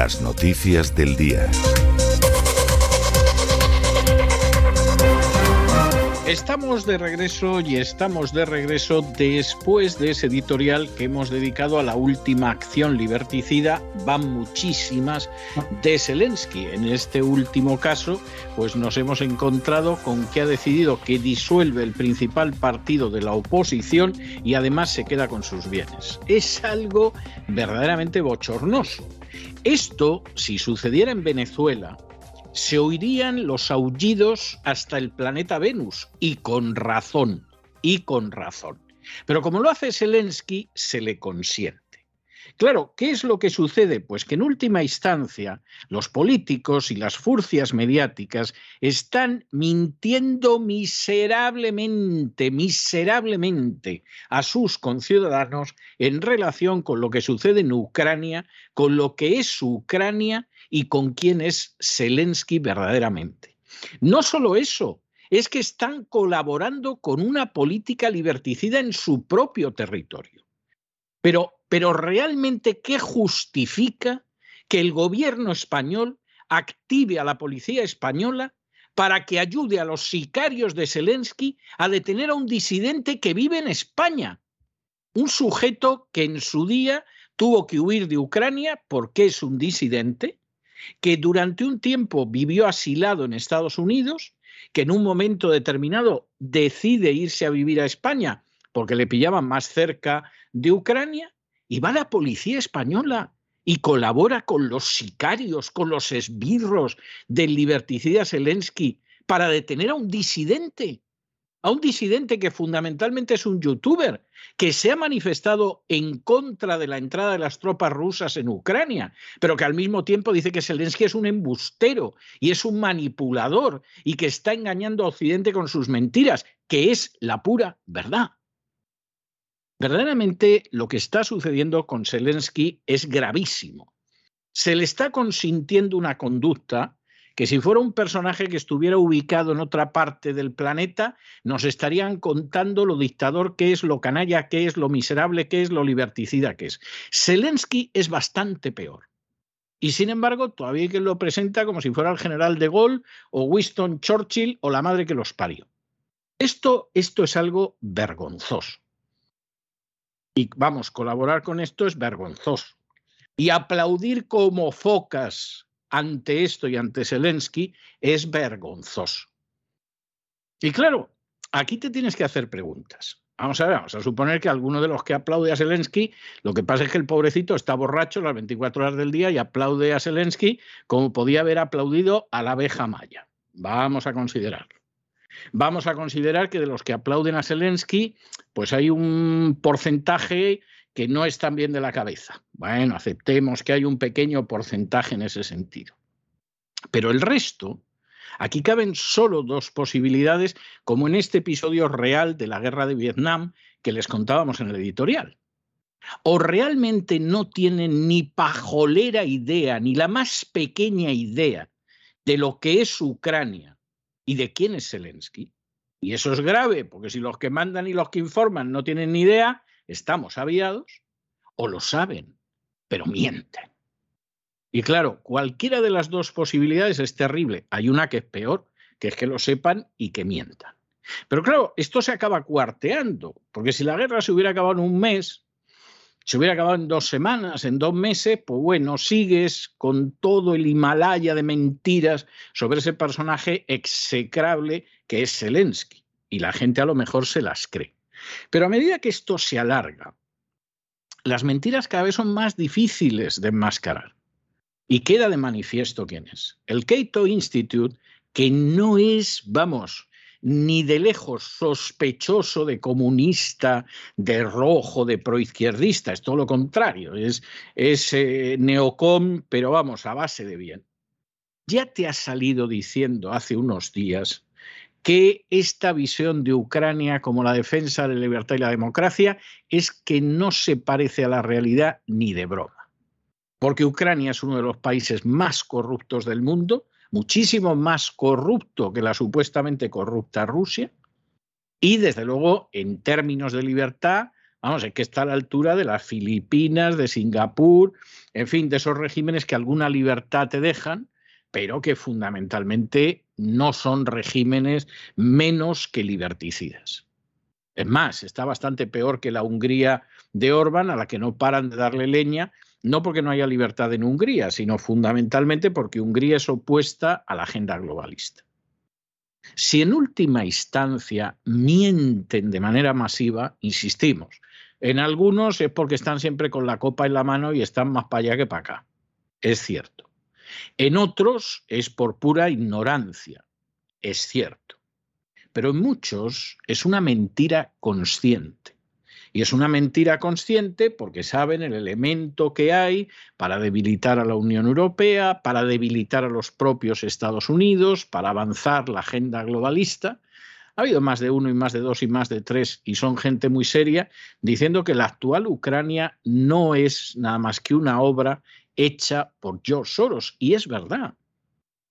Las noticias del día. Estamos de regreso y estamos de regreso después de ese editorial que hemos dedicado a la última acción liberticida, van muchísimas, de Zelensky. En este último caso, pues nos hemos encontrado con que ha decidido que disuelve el principal partido de la oposición y además se queda con sus bienes. Es algo verdaderamente bochornoso. Esto, si sucediera en Venezuela, se oirían los aullidos hasta el planeta Venus, y con razón, y con razón. Pero como lo hace Zelensky, se le consiente. Claro, ¿qué es lo que sucede? Pues que en última instancia los políticos y las furcias mediáticas están mintiendo miserablemente, miserablemente a sus conciudadanos en relación con lo que sucede en Ucrania, con lo que es Ucrania y con quién es Zelensky verdaderamente. No solo eso, es que están colaborando con una política liberticida en su propio territorio. Pero, pero realmente, ¿qué justifica que el gobierno español active a la policía española para que ayude a los sicarios de Zelensky a detener a un disidente que vive en España? Un sujeto que en su día tuvo que huir de Ucrania porque es un disidente que durante un tiempo vivió asilado en Estados Unidos, que en un momento determinado decide irse a vivir a España porque le pillaban más cerca de Ucrania, y va la policía española y colabora con los sicarios, con los esbirros del liberticida Zelensky para detener a un disidente. a un disidente que fundamentalmente es un youtuber, que se ha manifestado en contra de la entrada de las tropas rusas en Ucrania, pero que al mismo tiempo dice que Zelensky es un embustero y es un manipulador y que está engañando a Occidente con sus mentiras, que es la pura verdad. Verdaderamente lo que está sucediendo con Zelensky es gravísimo. Se le está consintiendo una conducta que si fuera un personaje que estuviera ubicado en otra parte del planeta, nos estarían contando lo dictador que es, lo canalla que es, lo miserable que es, lo liberticida que es. Zelensky es bastante peor. Y sin embargo, todavía hay quien lo presenta como si fuera el general de Gaulle o Winston Churchill o la madre que los parió. Esto, esto es algo vergonzoso. Y vamos, colaborar con esto es vergonzoso. Y aplaudir como focas ante esto y ante Zelensky es vergonzoso. Y claro, aquí te tienes que hacer preguntas. Vamos a ver, vamos a suponer que alguno de los que aplaude a Zelensky, lo que pasa es que el pobrecito está borracho las 24 horas del día y aplaude a Zelensky como podía haber aplaudido a la abeja maya. Vamos a considerarlo. Vamos a considerar que de los que aplauden a Zelensky, pues hay un porcentaje que no están bien de la cabeza. Bueno, aceptemos que hay un pequeño porcentaje en ese sentido. Pero el resto, aquí caben solo dos posibilidades, como en este episodio real de la guerra de Vietnam que les contábamos en el editorial. O realmente no tienen ni pajolera idea, ni la más pequeña idea de lo que es Ucrania y de quién es Zelensky. Y eso es grave, porque si los que mandan y los que informan no tienen ni idea, estamos aviados o lo saben, pero mienten. Y claro, cualquiera de las dos posibilidades es terrible. Hay una que es peor, que es que lo sepan y que mientan. Pero claro, esto se acaba cuarteando, porque si la guerra se hubiera acabado en un mes, se hubiera acabado en dos semanas, en dos meses, pues bueno, sigues con todo el Himalaya de mentiras sobre ese personaje execrable que es Zelensky. Y la gente a lo mejor se las cree. Pero a medida que esto se alarga, las mentiras cada vez son más difíciles de enmascarar. Y queda de manifiesto quién es. El Cato Institute, que no es, vamos, ni de lejos sospechoso de comunista, de rojo, de proizquierdista, es todo lo contrario, es, es eh, neocom, pero vamos, a base de bien. Ya te ha salido diciendo hace unos días que esta visión de Ucrania como la defensa de la libertad y la democracia es que no se parece a la realidad ni de broma. Porque Ucrania es uno de los países más corruptos del mundo, muchísimo más corrupto que la supuestamente corrupta Rusia, y desde luego en términos de libertad, vamos, es que está a la altura de las Filipinas, de Singapur, en fin, de esos regímenes que alguna libertad te dejan, pero que fundamentalmente no son regímenes menos que liberticidas. Es más, está bastante peor que la Hungría de Orbán, a la que no paran de darle leña, no porque no haya libertad en Hungría, sino fundamentalmente porque Hungría es opuesta a la agenda globalista. Si en última instancia mienten de manera masiva, insistimos, en algunos es porque están siempre con la copa en la mano y están más para allá que para acá. Es cierto. En otros es por pura ignorancia, es cierto. Pero en muchos es una mentira consciente. Y es una mentira consciente porque saben el elemento que hay para debilitar a la Unión Europea, para debilitar a los propios Estados Unidos, para avanzar la agenda globalista. Ha habido más de uno y más de dos y más de tres, y son gente muy seria, diciendo que la actual Ucrania no es nada más que una obra hecha por George Soros. Y es verdad.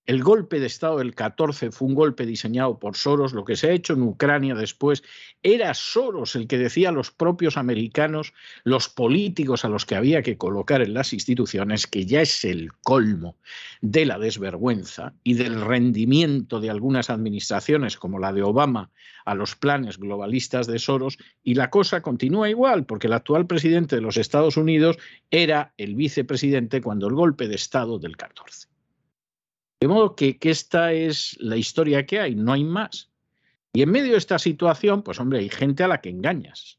El golpe de Estado del 14 fue un golpe diseñado por Soros. Lo que se ha hecho en Ucrania después era Soros el que decía a los propios americanos, los políticos a los que había que colocar en las instituciones, que ya es el colmo de la desvergüenza y del rendimiento de algunas administraciones como la de Obama a los planes globalistas de Soros. Y la cosa continúa igual, porque el actual presidente de los Estados Unidos era el vicepresidente cuando el golpe de Estado del 14. De modo que, esta es la historia que hay, no hay más. Y en medio de esta situación, pues hombre, hay gente a la que engañas,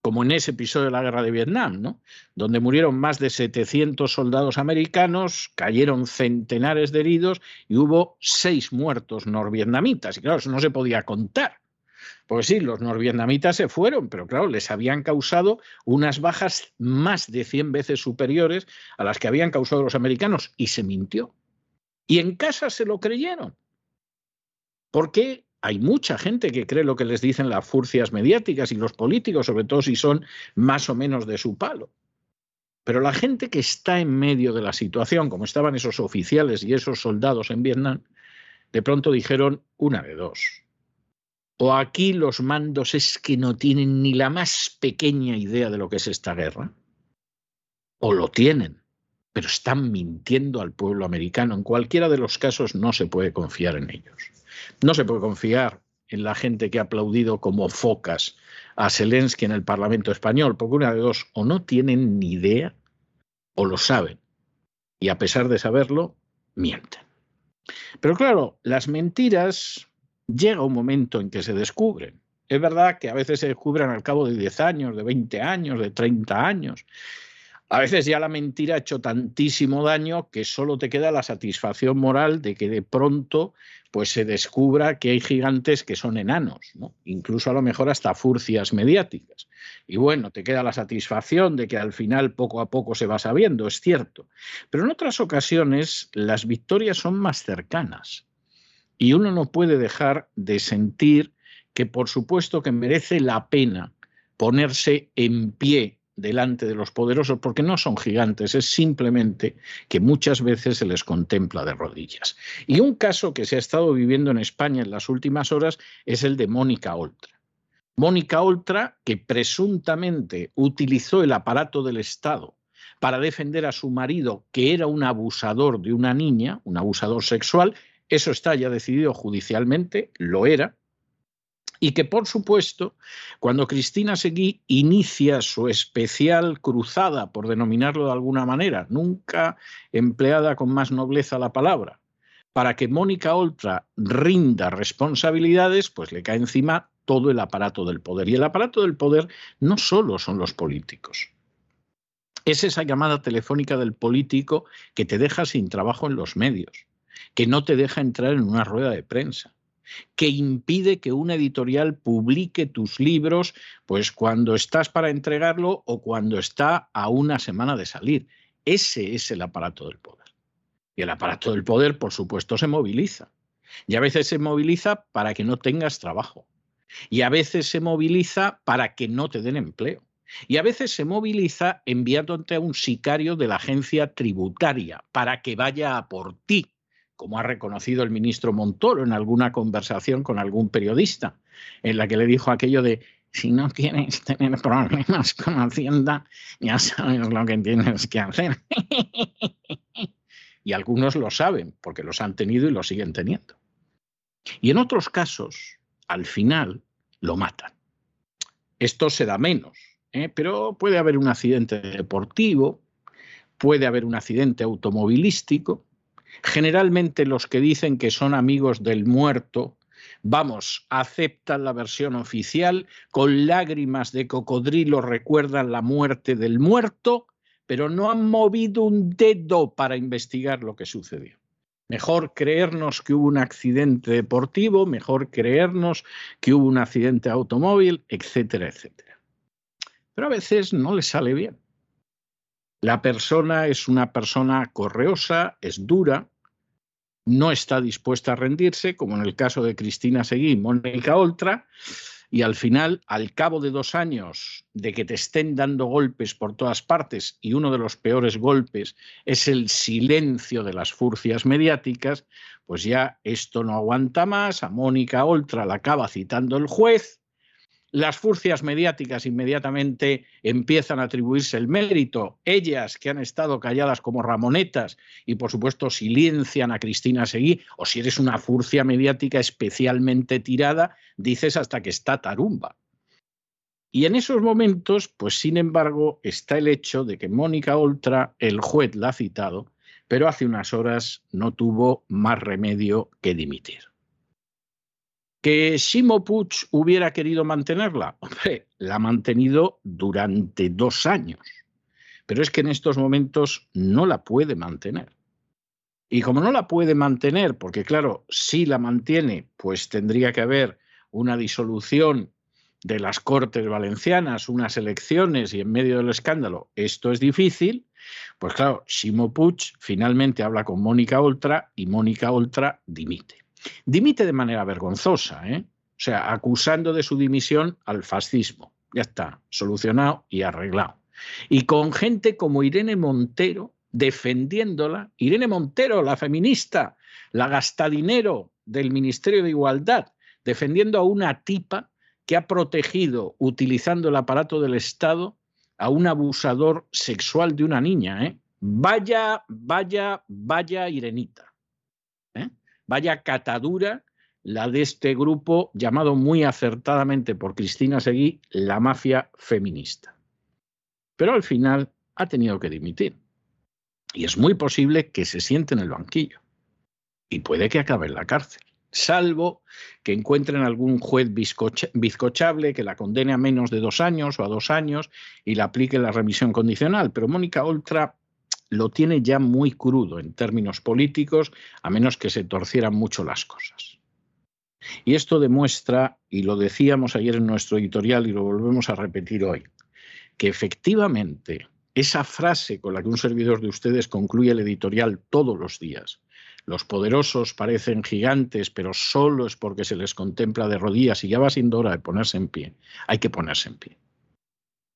como en ese episodio de la guerra de Vietnam, ¿no? Donde murieron más de 700 soldados americanos, cayeron centenares de heridos y hubo seis muertos norvietnamitas. Y claro, eso no se podía contar. Pues sí, los norvietnamitas se fueron, pero claro, les habían causado unas bajas más de 100 veces superiores a las que habían causado los americanos y se mintió. Y en casa se lo creyeron. Porque hay mucha gente que cree lo que les dicen las furcias mediáticas y los políticos, sobre todo si son más o menos de su palo. Pero la gente que está en medio de la situación, como estaban esos oficiales y esos soldados en Vietnam, de pronto dijeron una de dos. O aquí los mandos es que no tienen ni la más pequeña idea de lo que es esta guerra, o lo tienen, pero están mintiendo al pueblo americano. En cualquiera de los casos no se puede confiar en ellos. No se puede confiar en la gente que ha aplaudido como focas a Zelensky en el Parlamento español, porque una de dos, o no tienen ni idea o lo saben, y a pesar de saberlo, mienten. Pero claro, las mentiras llega un momento en que se descubren. Es verdad que a veces se descubren al cabo de 10 años, de 20 años, de 30 años, a veces ya la mentira ha hecho tantísimo daño que solo te queda la satisfacción moral de que de pronto pues se descubra que hay gigantes que son enanos, ¿no? incluso a lo mejor hasta furcias mediáticas. Y bueno, te queda la satisfacción de que al final poco a poco se va sabiendo, es cierto. Pero en otras ocasiones las victorias son más cercanas y uno no puede dejar de sentir que por supuesto que merece la pena ponerse en pie delante de los poderosos, porque no son gigantes, es simplemente que muchas veces se les contempla de rodillas. Y un caso que se ha estado viviendo en España en las últimas horas es el de Mónica Oltra. Mónica Oltra, que presuntamente utilizó el aparato del Estado para defender a su marido, que era un abusador de una niña, un abusador sexual, eso está ya decidido judicialmente, lo era, y que, por supuesto, cuando Cristina Seguí inicia su especial cruzada, por denominarlo de alguna manera, nunca empleada con más nobleza la palabra, para que Mónica Oltra rinda responsabilidades, pues le cae encima todo el aparato del poder. Y el aparato del poder no solo son los políticos. Es esa llamada telefónica del político que te deja sin trabajo en los medios, que no te deja entrar en una rueda de prensa, que impide que una editorial publique tus libros pues cuando estás para entregarlo o cuando está a una semana de salir. Ese es el aparato del poder. Y el aparato del poder, por supuesto, se moviliza. Y a veces se moviliza para que no tengas trabajo. Y a veces se moviliza para que no te den empleo. Y a veces se moviliza enviándote a un sicario de la agencia tributaria para que vaya a por ti como ha reconocido el ministro Montoro en alguna conversación con algún periodista, en la que le dijo aquello de, si no quieres tener problemas con Hacienda, ya sabes lo que tienes que hacer. y algunos lo saben, porque los han tenido y lo siguen teniendo. Y en otros casos, al final, lo matan. Esto se da menos, ¿eh? pero puede haber un accidente deportivo, puede haber un accidente automovilístico, Generalmente los que dicen que son amigos del muerto, vamos, aceptan la versión oficial, con lágrimas de cocodrilo recuerdan la muerte del muerto, pero no han movido un dedo para investigar lo que sucedió. Mejor creernos que hubo un accidente deportivo, mejor creernos que hubo un accidente automóvil, etcétera, etcétera. Pero a veces no le sale bien. La persona es una persona correosa, es dura, no está dispuesta a rendirse, como en el caso de Cristina Seguí y Mónica Oltra, y al final, al cabo de dos años de que te estén dando golpes por todas partes, y uno de los peores golpes es el silencio de las furcias mediáticas, pues ya esto no aguanta más, a Mónica Oltra la acaba citando el juez, las furcias mediáticas inmediatamente empiezan a atribuirse el mérito, ellas que han estado calladas como ramonetas y por supuesto silencian a Cristina Seguí, o si eres una furcia mediática especialmente tirada, dices hasta que está tarumba. Y en esos momentos, pues sin embargo, está el hecho de que Mónica Oltra, el juez la ha citado, pero hace unas horas no tuvo más remedio que dimitir. ¿Que Simo Puig hubiera querido mantenerla? Hombre, la ha mantenido durante dos años. Pero es que en estos momentos no la puede mantener. Y como no la puede mantener, porque claro, si la mantiene, pues tendría que haber una disolución de las Cortes Valencianas, unas elecciones y en medio del escándalo esto es difícil, pues claro, Simo Puig finalmente habla con Mónica Oltra y Mónica Oltra dimite. Dimite de manera vergonzosa, ¿eh? o sea, acusando de su dimisión al fascismo. Ya está, solucionado y arreglado. Y con gente como Irene Montero defendiéndola, Irene Montero, la feminista, la gastadinero del Ministerio de Igualdad, defendiendo a una tipa que ha protegido, utilizando el aparato del Estado, a un abusador sexual de una niña. ¿eh? Vaya, vaya, vaya Irenita. Vaya catadura la de este grupo llamado muy acertadamente por Cristina Seguí la mafia feminista. Pero al final ha tenido que dimitir. Y es muy posible que se siente en el banquillo. Y puede que acabe en la cárcel salvo que encuentren algún juez bizcochable que la condene a menos de dos años o a dos años y le aplique la remisión condicional. Pero Mónica Oltra lo tiene ya muy crudo en términos políticos, a menos que se torcieran mucho las cosas. Y esto demuestra, y lo decíamos ayer en nuestro editorial y lo volvemos a repetir hoy, que efectivamente esa frase con la que un servidor de ustedes concluye el editorial todos los días, los poderosos parecen gigantes, pero solo es porque se les contempla de rodillas y ya va siendo hora de ponerse en pie. Hay que ponerse en pie.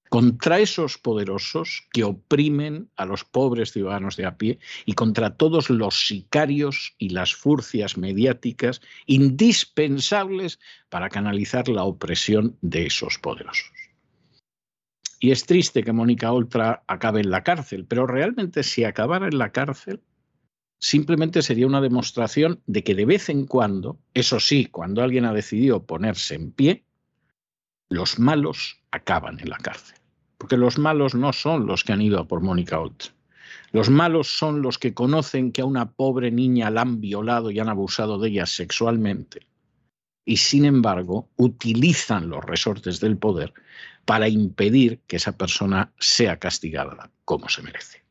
Contra esos poderosos que oprimen a los pobres ciudadanos de a pie y contra todos los sicarios y las furcias mediáticas indispensables para canalizar la opresión de esos poderosos. Y es triste que Mónica Oltra acabe en la cárcel, pero realmente si acabara en la cárcel, simplemente sería una demostración de que de vez en cuando, eso sí, cuando alguien ha decidido ponerse en pie, los malos acaban en la cárcel. Porque los malos no son los que han ido a por Mónica Oltra. Los malos son los que conocen que a una pobre niña la han violado y han abusado de ella sexualmente. Y sin embargo, utilizan los resortes del poder para impedir que esa persona sea castigada como se merece.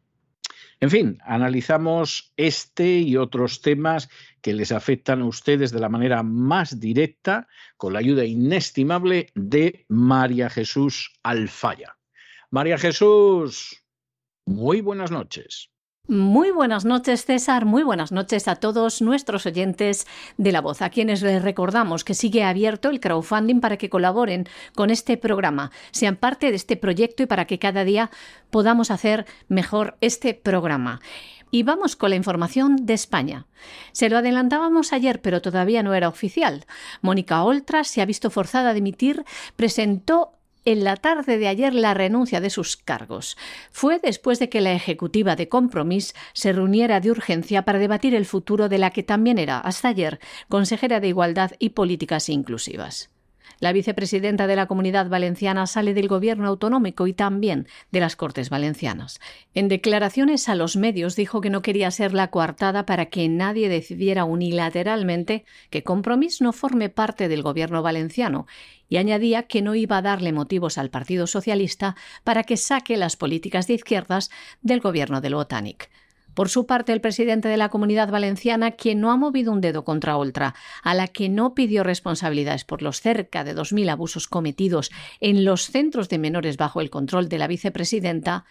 En fin, analizamos este y otros temas que les afectan a ustedes de la manera más directa con la ayuda inestimable de María Jesús Alfaya. María Jesús, muy buenas noches. Muy buenas noches, César. Muy buenas noches a todos nuestros oyentes de La Voz, a quienes les recordamos que sigue abierto el crowdfunding para que colaboren con este programa, sean parte de este proyecto y para que cada día podamos hacer mejor este programa. Y vamos con la información de España. Se lo adelantábamos ayer, pero todavía no era oficial. Mónica Oltra se ha visto forzada a dimitir, presentó en la tarde de ayer la renuncia de sus cargos. Fue después de que la ejecutiva de Compromís se reuniera de urgencia para debatir el futuro de la que también era, hasta ayer, consejera de Igualdad y Políticas Inclusivas. La vicepresidenta de la Comunidad Valenciana sale del gobierno autonómico y también de las Cortes Valencianas. En declaraciones a los medios dijo que no quería ser la coartada para que nadie decidiera unilateralmente que Compromís no forme parte del gobierno valenciano y añadía que no iba a darle motivos al Partido Socialista para que saque las políticas de izquierdas del gobierno del Botanic. Por su parte, el presidente de la Comunidad Valenciana, quien no ha movido un dedo contra Oltra, a la que no pidió responsabilidades por los cerca de 2.000 abusos cometidos en los centros de menores bajo el control de la vicepresidenta,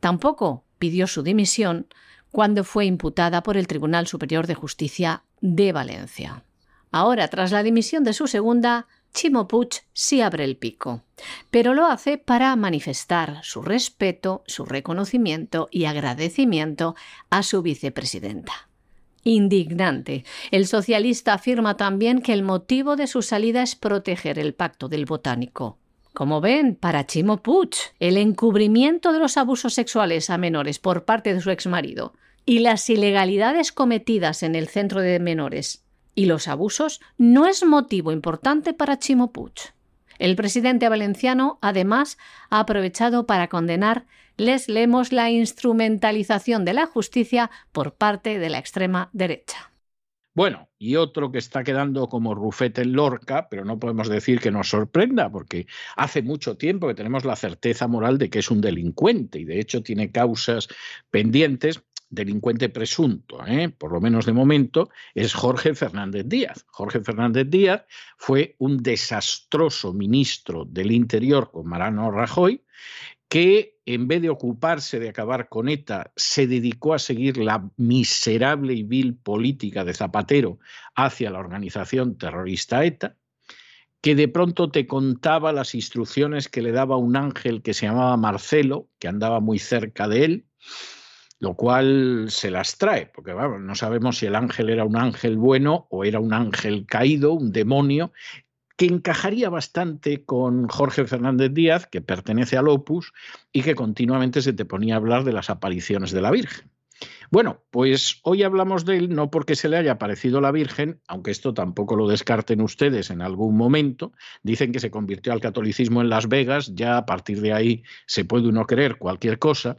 tampoco pidió su dimisión cuando fue imputada por el Tribunal Superior de Justicia de Valencia. Ahora, tras la dimisión de su segunda, Chimo Puig sí abre el pico, pero lo hace para manifestar su respeto, su reconocimiento y agradecimiento a su vicepresidenta. Indignante. El socialista afirma también que el motivo de su salida es proteger el pacto del botánico. Como ven, para Chimo Puig, el encubrimiento de los abusos sexuales a menores por parte de su exmarido y las ilegalidades cometidas en el centro de menores y los abusos no es motivo importante para Chimo Puig. El presidente valenciano, además, ha aprovechado para condenar, les leemos, la instrumentalización de la justicia por parte de la extrema derecha. Bueno, y otro que está quedando como rufete en Lorca, pero no podemos decir que nos sorprenda, porque hace mucho tiempo que tenemos la certeza moral de que es un delincuente y de hecho tiene causas pendientes, delincuente presunto, ¿eh? por lo menos de momento, es Jorge Fernández Díaz. Jorge Fernández Díaz fue un desastroso ministro del Interior con Marano Rajoy, que en vez de ocuparse de acabar con ETA, se dedicó a seguir la miserable y vil política de Zapatero hacia la organización terrorista ETA, que de pronto te contaba las instrucciones que le daba un ángel que se llamaba Marcelo, que andaba muy cerca de él, lo cual se las trae, porque no sabemos si el ángel era un ángel bueno o era un ángel caído, un demonio, que encajaría bastante con Jorge Fernández Díaz, que pertenece al Opus, y que continuamente se te ponía a hablar de las apariciones de la Virgen. Bueno, pues hoy hablamos de él no porque se le haya parecido la Virgen, aunque esto tampoco lo descarten ustedes en algún momento. Dicen que se convirtió al catolicismo en Las Vegas, ya a partir de ahí se puede uno creer cualquier cosa,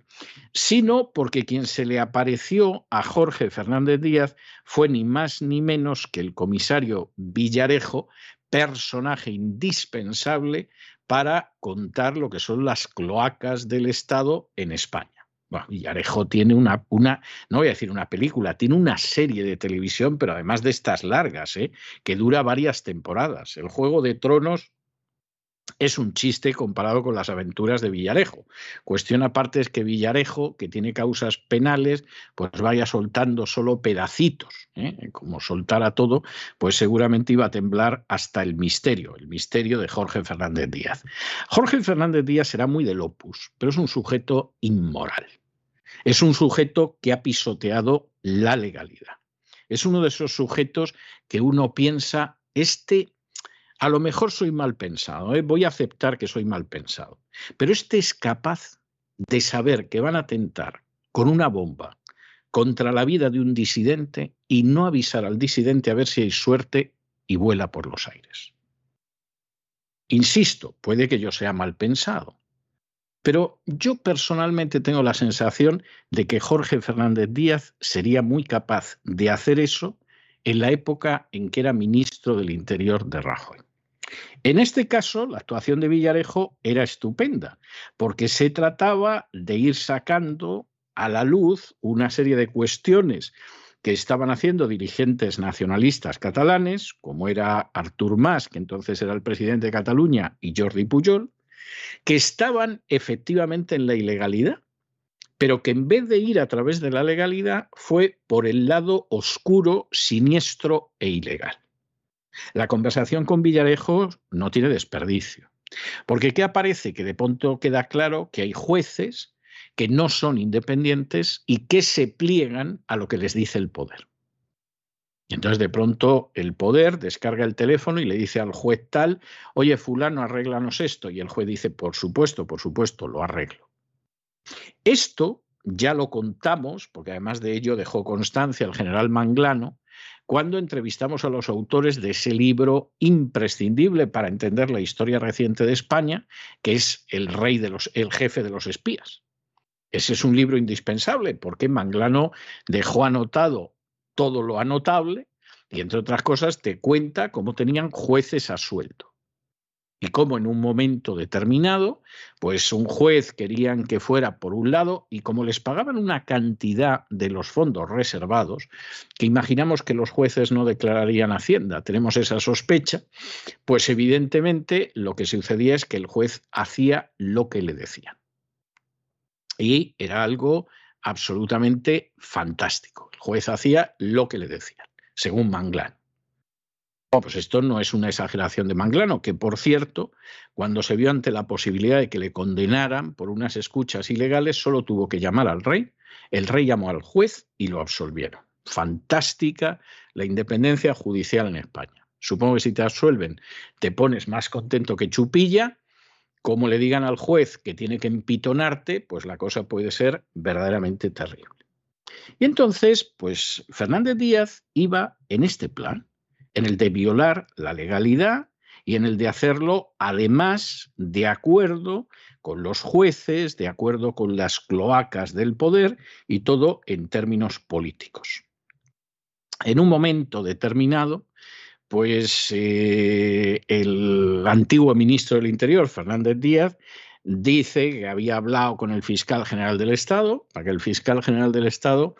sino porque quien se le apareció a Jorge Fernández Díaz fue ni más ni menos que el comisario Villarejo, personaje indispensable para contar lo que son las cloacas del Estado en España. Villarejo tiene una, una, no voy a decir una película, tiene una serie de televisión, pero además de estas largas, ¿eh? que dura varias temporadas. El Juego de Tronos es un chiste comparado con las aventuras de Villarejo. Cuestión aparte es que Villarejo, que tiene causas penales, pues vaya soltando solo pedacitos, ¿eh? como soltara todo, pues seguramente iba a temblar hasta el misterio, el misterio de Jorge Fernández Díaz. Jorge Fernández Díaz será muy del opus, pero es un sujeto inmoral. Es un sujeto que ha pisoteado la legalidad. Es uno de esos sujetos que uno piensa, este, a lo mejor soy mal pensado, ¿eh? voy a aceptar que soy mal pensado, pero este es capaz de saber que van a atentar con una bomba contra la vida de un disidente y no avisar al disidente a ver si hay suerte y vuela por los aires. Insisto, puede que yo sea mal pensado, pero yo personalmente tengo la sensación de que Jorge Fernández Díaz sería muy capaz de hacer eso en la época en que era ministro del Interior de Rajoy. En este caso, la actuación de Villarejo era estupenda, porque se trataba de ir sacando a la luz una serie de cuestiones que estaban haciendo dirigentes nacionalistas catalanes, como era Artur Mas, que entonces era el presidente de Cataluña, y Jordi Pujol, que estaban efectivamente en la ilegalidad, pero que en vez de ir a través de la legalidad fue por el lado oscuro, siniestro e ilegal. La conversación con Villarejo no tiene desperdicio, porque ¿qué aparece? Que de pronto queda claro que hay jueces que no son independientes y que se pliegan a lo que les dice el poder. Entonces de pronto el poder descarga el teléfono y le dice al juez tal, oye fulano, arréglanos esto. Y el juez dice, por supuesto, por supuesto, lo arreglo. Esto ya lo contamos, porque además de ello dejó constancia el general Manglano, cuando entrevistamos a los autores de ese libro imprescindible para entender la historia reciente de España, que es El rey de los, el jefe de los espías. Ese es un libro indispensable porque Manglano dejó anotado todo lo anotable y, entre otras cosas, te cuenta cómo tenían jueces a sueldo. Y cómo en un momento determinado, pues un juez querían que fuera por un lado y como les pagaban una cantidad de los fondos reservados, que imaginamos que los jueces no declararían Hacienda, tenemos esa sospecha, pues evidentemente lo que sucedía es que el juez hacía lo que le decían. Y era algo absolutamente fantástico. Juez hacía lo que le decían, según Manglano. Oh, pues esto no es una exageración de Manglano, que por cierto, cuando se vio ante la posibilidad de que le condenaran por unas escuchas ilegales, solo tuvo que llamar al rey. El rey llamó al juez y lo absolvieron. Fantástica la independencia judicial en España. Supongo que si te absuelven te pones más contento que chupilla como le digan al juez que tiene que empitonarte, pues la cosa puede ser verdaderamente terrible. Y entonces, pues Fernández Díaz iba en este plan, en el de violar la legalidad y en el de hacerlo además de acuerdo con los jueces, de acuerdo con las cloacas del poder y todo en términos políticos. En un momento determinado, pues eh, el antiguo ministro del Interior, Fernández Díaz, dice que había hablado con el fiscal general del Estado para que el fiscal general del Estado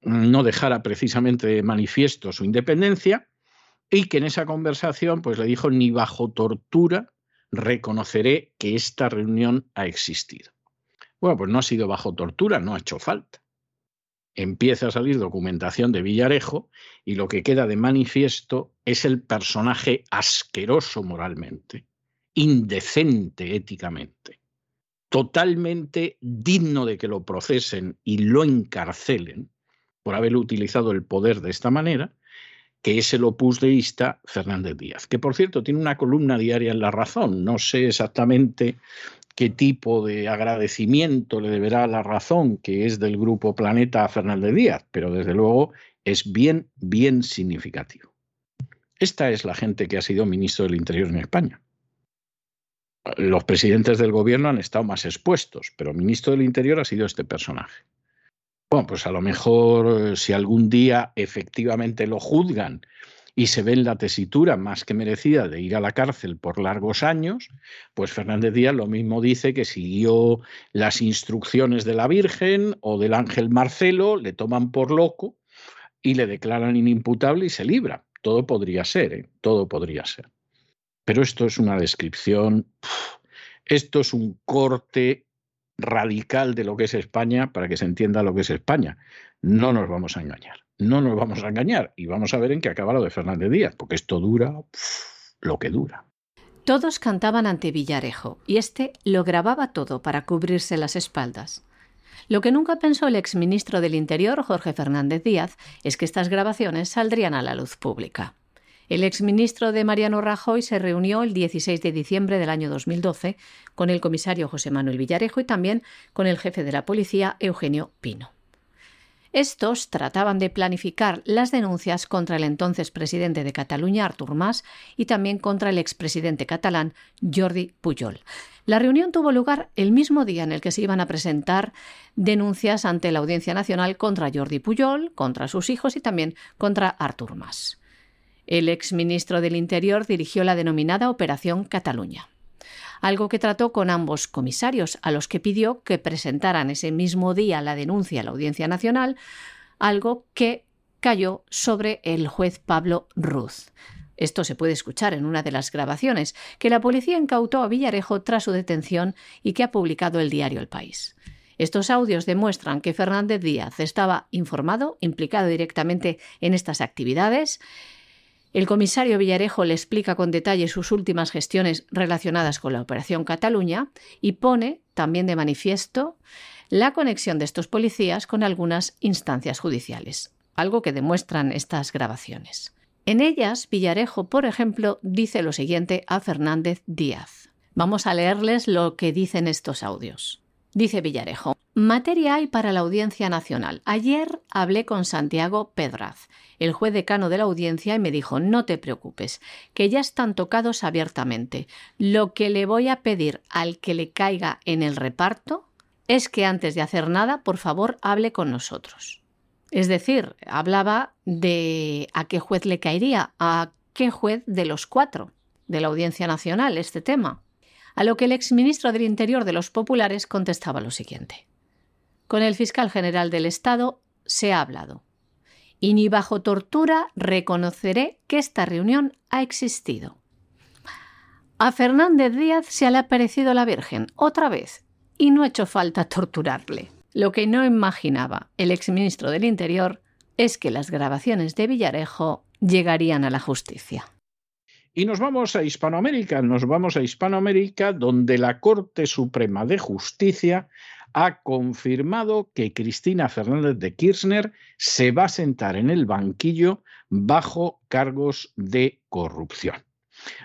no dejara precisamente de manifiesto su independencia y que en esa conversación pues le dijo ni bajo tortura reconoceré que esta reunión ha existido. Bueno, pues no ha sido bajo tortura, no ha hecho falta. Empieza a salir documentación de Villarejo y lo que queda de manifiesto es el personaje asqueroso moralmente, indecente éticamente, totalmente digno de que lo procesen y lo encarcelen por haber utilizado el poder de esta manera, que es el opus deísta Fernández Díaz, que por cierto tiene una columna diaria en La Razón. No sé exactamente qué tipo de agradecimiento le deberá a La Razón, que es del grupo Planeta a Fernández Díaz, pero desde luego es bien, bien significativo. Esta es la gente que ha sido ministro del Interior en España. Los presidentes del gobierno han estado más expuestos, pero ministro del Interior ha sido este personaje. Bueno, pues a lo mejor eh, si algún día efectivamente lo juzgan y se ve en la tesitura más que merecida de ir a la cárcel por largos años, pues Fernández Díaz lo mismo dice que siguió las instrucciones de la Virgen o del ángel Marcelo, le toman por loco y le declaran inimputable y se libra. Todo podría ser, ¿eh? todo podría ser. Pero esto es una descripción, esto es un corte radical de lo que es España para que se entienda lo que es España. No nos vamos a engañar, no nos vamos a engañar y vamos a ver en qué acaba lo de Fernández Díaz, porque esto dura lo que dura. Todos cantaban ante Villarejo y este lo grababa todo para cubrirse las espaldas. Lo que nunca pensó el exministro del Interior, Jorge Fernández Díaz, es que estas grabaciones saldrían a la luz pública. El exministro de Mariano Rajoy se reunió el 16 de diciembre del año 2012 con el comisario José Manuel Villarejo y también con el jefe de la policía, Eugenio Pino. Estos trataban de planificar las denuncias contra el entonces presidente de Cataluña, Artur Mas, y también contra el expresidente catalán, Jordi Pujol. La reunión tuvo lugar el mismo día en el que se iban a presentar denuncias ante la Audiencia Nacional contra Jordi Pujol, contra sus hijos y también contra Artur Mas. El exministro del Interior dirigió la denominada Operación Cataluña, algo que trató con ambos comisarios, a los que pidió que presentaran ese mismo día la denuncia a la Audiencia Nacional, algo que cayó sobre el juez Pablo Ruz. Esto se puede escuchar en una de las grabaciones que la policía incautó a Villarejo tras su detención y que ha publicado el diario El País. Estos audios demuestran que Fernández Díaz estaba informado, implicado directamente en estas actividades, el comisario Villarejo le explica con detalle sus últimas gestiones relacionadas con la Operación Cataluña y pone también de manifiesto la conexión de estos policías con algunas instancias judiciales, algo que demuestran estas grabaciones. En ellas, Villarejo, por ejemplo, dice lo siguiente a Fernández Díaz. Vamos a leerles lo que dicen estos audios. Dice Villarejo, materia hay para la Audiencia Nacional. Ayer hablé con Santiago Pedraz, el juez decano de la audiencia, y me dijo, no te preocupes, que ya están tocados abiertamente. Lo que le voy a pedir al que le caiga en el reparto es que antes de hacer nada, por favor, hable con nosotros. Es decir, hablaba de a qué juez le caería, a qué juez de los cuatro de la Audiencia Nacional este tema a lo que el exministro del Interior de los Populares contestaba lo siguiente. Con el fiscal general del Estado se ha hablado. Y ni bajo tortura reconoceré que esta reunión ha existido. A Fernández Díaz se le ha parecido la Virgen, otra vez, y no ha hecho falta torturarle. Lo que no imaginaba el exministro del Interior es que las grabaciones de Villarejo llegarían a la justicia. Y nos vamos a Hispanoamérica, nos vamos a Hispanoamérica donde la Corte Suprema de Justicia ha confirmado que Cristina Fernández de Kirchner se va a sentar en el banquillo bajo cargos de corrupción.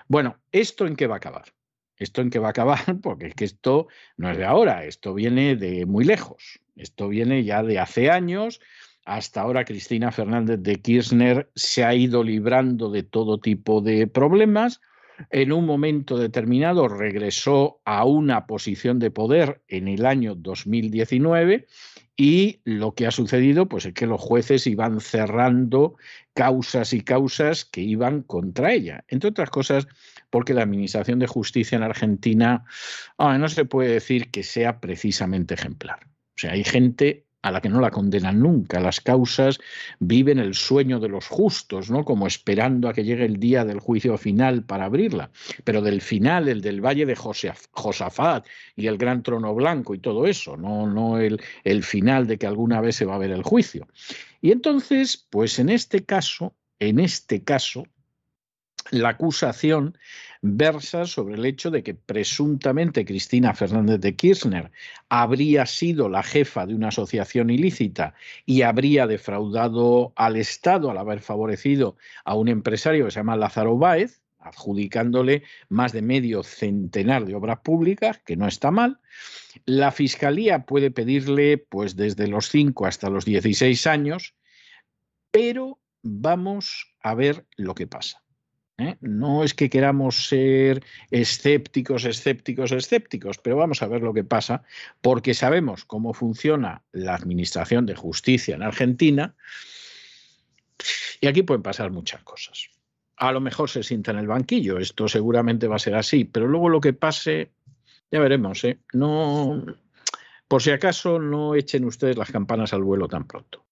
Bueno, ¿esto en qué va a acabar? ¿Esto en qué va a acabar? Porque es que esto no es de ahora, esto viene de muy lejos, esto viene ya de hace años hasta ahora Cristina Fernández de Kirchner se ha ido librando de todo tipo de problemas. En un momento determinado regresó a una posición de poder en el año 2019 y lo que ha sucedido pues es que los jueces iban cerrando causas y causas que iban contra ella. Entre otras cosas, porque la Administración de Justicia en Argentina ah, no se puede decir que sea precisamente ejemplar. O sea, hay gente a la que no la condenan nunca. Las causas viven el sueño de los justos, ¿no? Como esperando a que llegue el día del juicio final para abrirla. Pero del final, el del Valle de Josafat y el Gran Trono Blanco y todo eso, no, no el, el final de que alguna vez se va a ver el juicio. Y entonces, pues en este caso, en este caso, la acusación versa sobre el hecho de que presuntamente Cristina Fernández de Kirchner habría sido la jefa de una asociación ilícita y habría defraudado al Estado al haber favorecido a un empresario que se llama Lázaro Báez, adjudicándole más de medio centenar de obras públicas, que no está mal. La Fiscalía puede pedirle pues desde los 5 hasta los 16 años, pero vamos a ver lo que pasa. ¿Eh? No es que queramos ser escépticos, escépticos, escépticos, pero vamos a ver lo que pasa, porque sabemos cómo funciona la Administración de Justicia en Argentina y aquí pueden pasar muchas cosas. A lo mejor se sienta en el banquillo, esto seguramente va a ser así, pero luego lo que pase, ya veremos. ¿eh? No, por si acaso, no echen ustedes las campanas al vuelo tan pronto.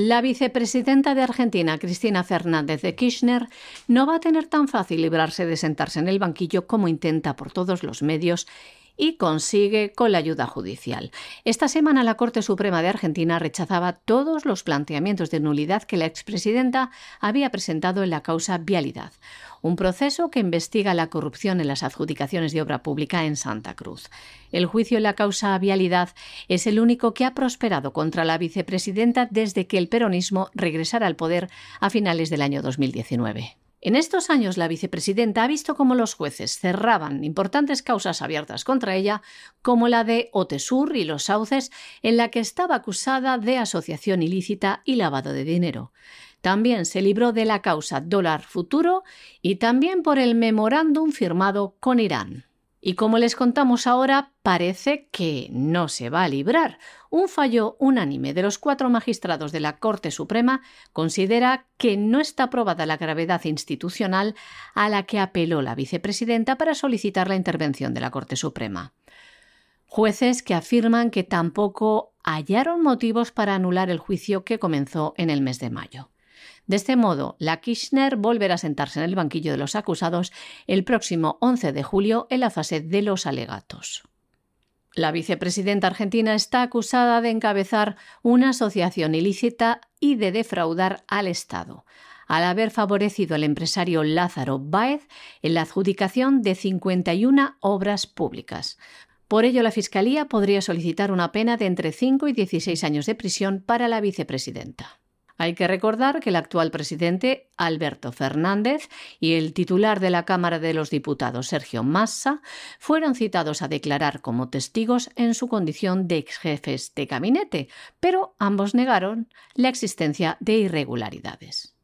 La vicepresidenta de Argentina, Cristina Fernández de Kirchner, no va a tener tan fácil librarse de sentarse en el banquillo como intenta por todos los medios y consigue con la ayuda judicial. Esta semana la Corte Suprema de Argentina rechazaba todos los planteamientos de nulidad que la expresidenta había presentado en la causa Vialidad, un proceso que investiga la corrupción en las adjudicaciones de obra pública en Santa Cruz. El juicio en la causa Vialidad es el único que ha prosperado contra la vicepresidenta desde que el peronismo regresara al poder a finales del año 2019. En estos años la vicepresidenta ha visto cómo los jueces cerraban importantes causas abiertas contra ella, como la de Otesur y los sauces, en la que estaba acusada de asociación ilícita y lavado de dinero. También se libró de la causa dólar futuro y también por el memorándum firmado con Irán. Y como les contamos ahora, parece que no se va a librar. Un fallo unánime de los cuatro magistrados de la Corte Suprema considera que no está probada la gravedad institucional a la que apeló la vicepresidenta para solicitar la intervención de la Corte Suprema. Jueces que afirman que tampoco hallaron motivos para anular el juicio que comenzó en el mes de mayo. De este modo, la Kirchner volverá a sentarse en el banquillo de los acusados el próximo 11 de julio en la fase de los alegatos. La vicepresidenta argentina está acusada de encabezar una asociación ilícita y de defraudar al Estado, al haber favorecido al empresario Lázaro Báez en la adjudicación de 51 obras públicas. Por ello, la Fiscalía podría solicitar una pena de entre 5 y 16 años de prisión para la vicepresidenta. Hay que recordar que el actual presidente, Alberto Fernández, y el titular de la Cámara de los Diputados, Sergio Massa, fueron citados a declarar como testigos en su condición de ex jefes de gabinete, pero ambos negaron la existencia de irregularidades.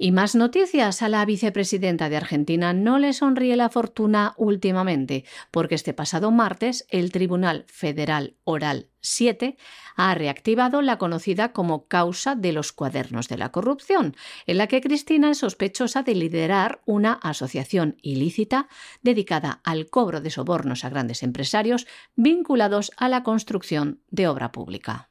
Y más noticias. A la vicepresidenta de Argentina no le sonríe la fortuna últimamente, porque este pasado martes el Tribunal Federal Oral 7 ha reactivado la conocida como causa de los cuadernos de la corrupción, en la que Cristina es sospechosa de liderar una asociación ilícita dedicada al cobro de sobornos a grandes empresarios vinculados a la construcción de obra pública.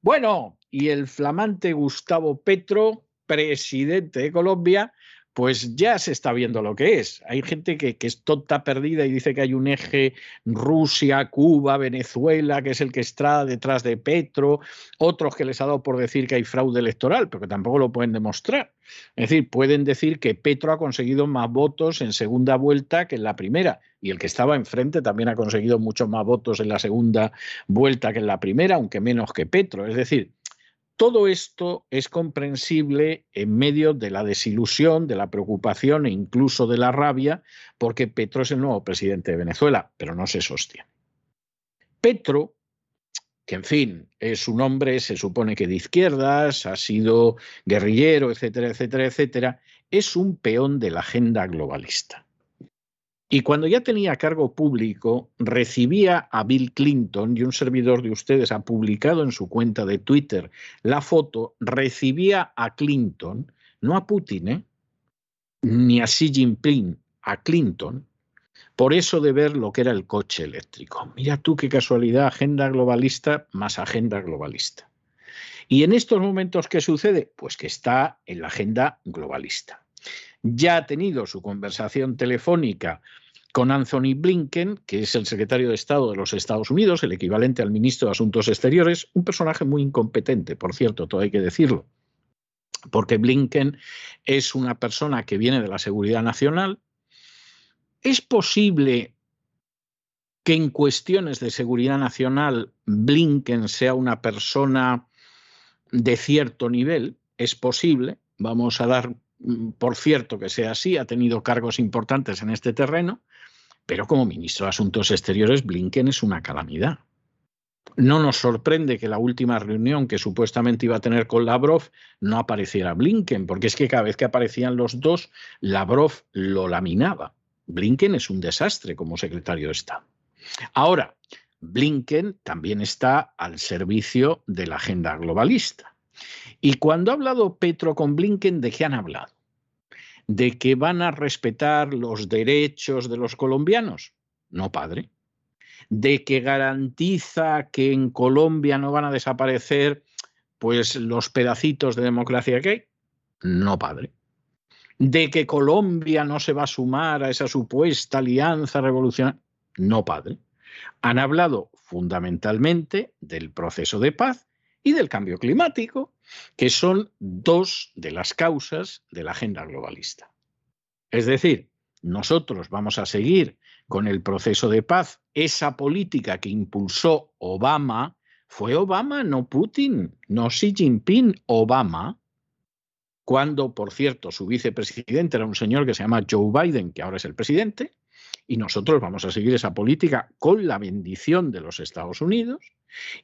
Bueno, y el flamante Gustavo Petro presidente de Colombia, pues ya se está viendo lo que es. Hay gente que, es tonta perdida y dice que hay un eje Rusia, Cuba, Venezuela, que es el que está detrás de Petro, otros que les ha dado por decir que hay fraude electoral, pero que tampoco lo pueden demostrar. Es decir, pueden decir que Petro ha conseguido más votos en segunda vuelta que en la primera, y el que estaba enfrente también ha conseguido muchos más votos en la segunda vuelta que en la primera, aunque menos que Petro. Es decir, todo esto es comprensible en medio de la desilusión, de la preocupación e incluso de la rabia, porque Petro es el nuevo presidente de Venezuela, pero no se sostiene. Petro, que en fin, es un hombre, se supone que de izquierdas, ha sido guerrillero, etcétera, etcétera, etcétera, es un peón de la agenda globalista. Y cuando ya tenía cargo público, recibía a Bill Clinton, y un servidor de ustedes ha publicado en su cuenta de Twitter la foto, recibía a Clinton, no a Putin, ¿eh? ni a Xi Jinping, a Clinton, por eso de ver lo que era el coche eléctrico. Mira tú qué casualidad, agenda globalista más agenda globalista. Y en estos momentos, ¿qué sucede? Pues que está en la agenda globalista. Ya ha tenido su conversación telefónica con Anthony Blinken, que es el secretario de Estado de los Estados Unidos, el equivalente al ministro de Asuntos Exteriores, un personaje muy incompetente, por cierto, todo hay que decirlo, porque Blinken es una persona que viene de la seguridad nacional. ¿Es posible que en cuestiones de seguridad nacional Blinken sea una persona de cierto nivel? Es posible, vamos a dar por cierto que sea así, ha tenido cargos importantes en este terreno, pero como ministro de Asuntos Exteriores, Blinken es una calamidad. No nos sorprende que la última reunión que supuestamente iba a tener con Lavrov no apareciera Blinken, porque es que cada vez que aparecían los dos, Lavrov lo laminaba. Blinken es un desastre como secretario de Estado. Ahora, Blinken también está al servicio de la agenda globalista. Y cuando ha hablado Petro con Blinken, ¿de qué han hablado? de que van a respetar los derechos de los colombianos? No, padre. ¿De que garantiza que en Colombia no van a desaparecer pues los pedacitos de democracia que hay? No, padre. ¿De que Colombia no se va a sumar a esa supuesta alianza revolucionaria? No, padre. Han hablado fundamentalmente del proceso de paz y del cambio climático, que son dos de las causas de la agenda globalista. Es decir, nosotros vamos a seguir con el proceso de paz. Esa política que impulsó Obama fue Obama, no Putin, no Xi Jinping, Obama. Cuando, por cierto, su vicepresidente era un señor que se llama Joe Biden, que ahora es el presidente, y nosotros vamos a seguir esa política con la bendición de los Estados Unidos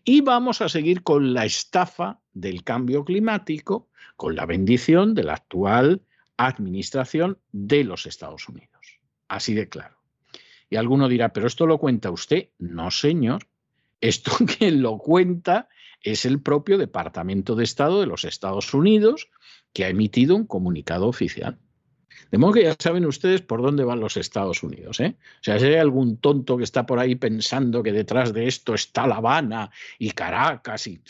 y vamos a seguir con la estafa del cambio climático, con la bendición de la actual administración de los Estados Unidos. Así de claro. Y alguno dirá, pero esto lo cuenta usted. No, señor. Esto quien lo cuenta es el propio Departamento de Estado de los Estados Unidos, que ha emitido un comunicado oficial. De modo que ya saben ustedes por dónde van los Estados Unidos. ¿eh? O sea, si hay algún tonto que está por ahí pensando que detrás de esto está La Habana y Caracas, y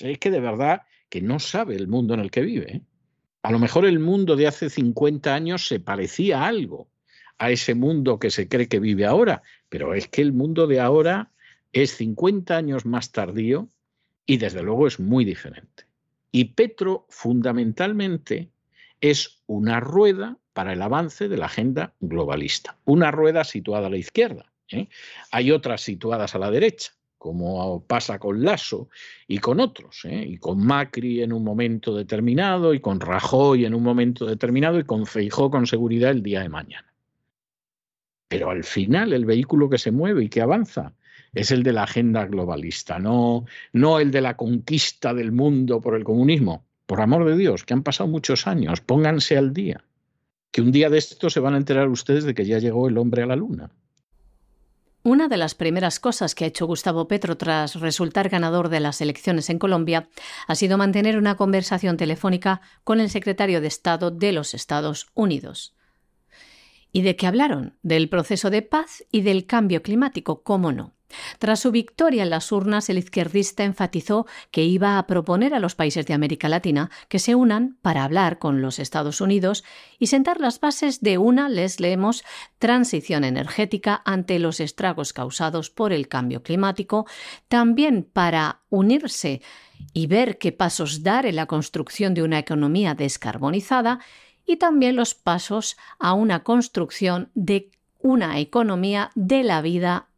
es que de verdad que no sabe el mundo en el que vive. ¿eh? A lo mejor el mundo de hace 50 años se parecía algo a ese mundo que se cree que vive ahora, pero es que el mundo de ahora es 50 años más tardío y desde luego es muy diferente. Y Petro fundamentalmente es una rueda para el avance de la agenda globalista. Una rueda situada a la izquierda. ¿eh? Hay otras situadas a la derecha, como pasa con Lasso y con otros, ¿eh? y con Macri en un momento determinado, y con Rajoy en un momento determinado, y con Feijó con seguridad el día de mañana. Pero al final el vehículo que se mueve y que avanza es el de la agenda globalista, no, no el de la conquista del mundo por el comunismo. Por amor de Dios, que han pasado muchos años, pónganse al día que un día de esto se van a enterar ustedes de que ya llegó el hombre a la luna. Una de las primeras cosas que ha hecho Gustavo Petro tras resultar ganador de las elecciones en Colombia ha sido mantener una conversación telefónica con el secretario de Estado de los Estados Unidos. ¿Y de qué hablaron? Del proceso de paz y del cambio climático, cómo no. Tras su victoria en las urnas, el izquierdista enfatizó que iba a proponer a los países de América Latina que se unan para hablar con los Estados Unidos y sentar las bases de una, les leemos, transición energética ante los estragos causados por el cambio climático, también para unirse y ver qué pasos dar en la construcción de una economía descarbonizada y también los pasos a una construcción de una economía de la vida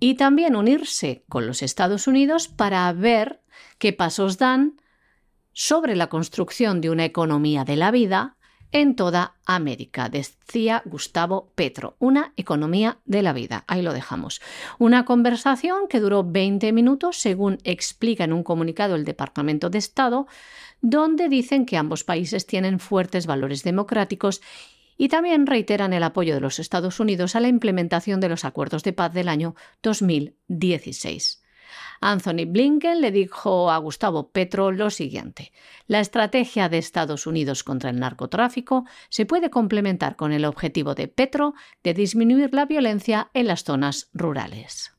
y también unirse con los Estados Unidos para ver qué pasos dan sobre la construcción de una economía de la vida en toda América, decía Gustavo Petro, una economía de la vida. Ahí lo dejamos. Una conversación que duró 20 minutos, según explica en un comunicado el Departamento de Estado, donde dicen que ambos países tienen fuertes valores democráticos y también reiteran el apoyo de los Estados Unidos a la implementación de los acuerdos de paz del año 2016. Anthony Blinken le dijo a Gustavo Petro lo siguiente. La estrategia de Estados Unidos contra el narcotráfico se puede complementar con el objetivo de Petro de disminuir la violencia en las zonas rurales.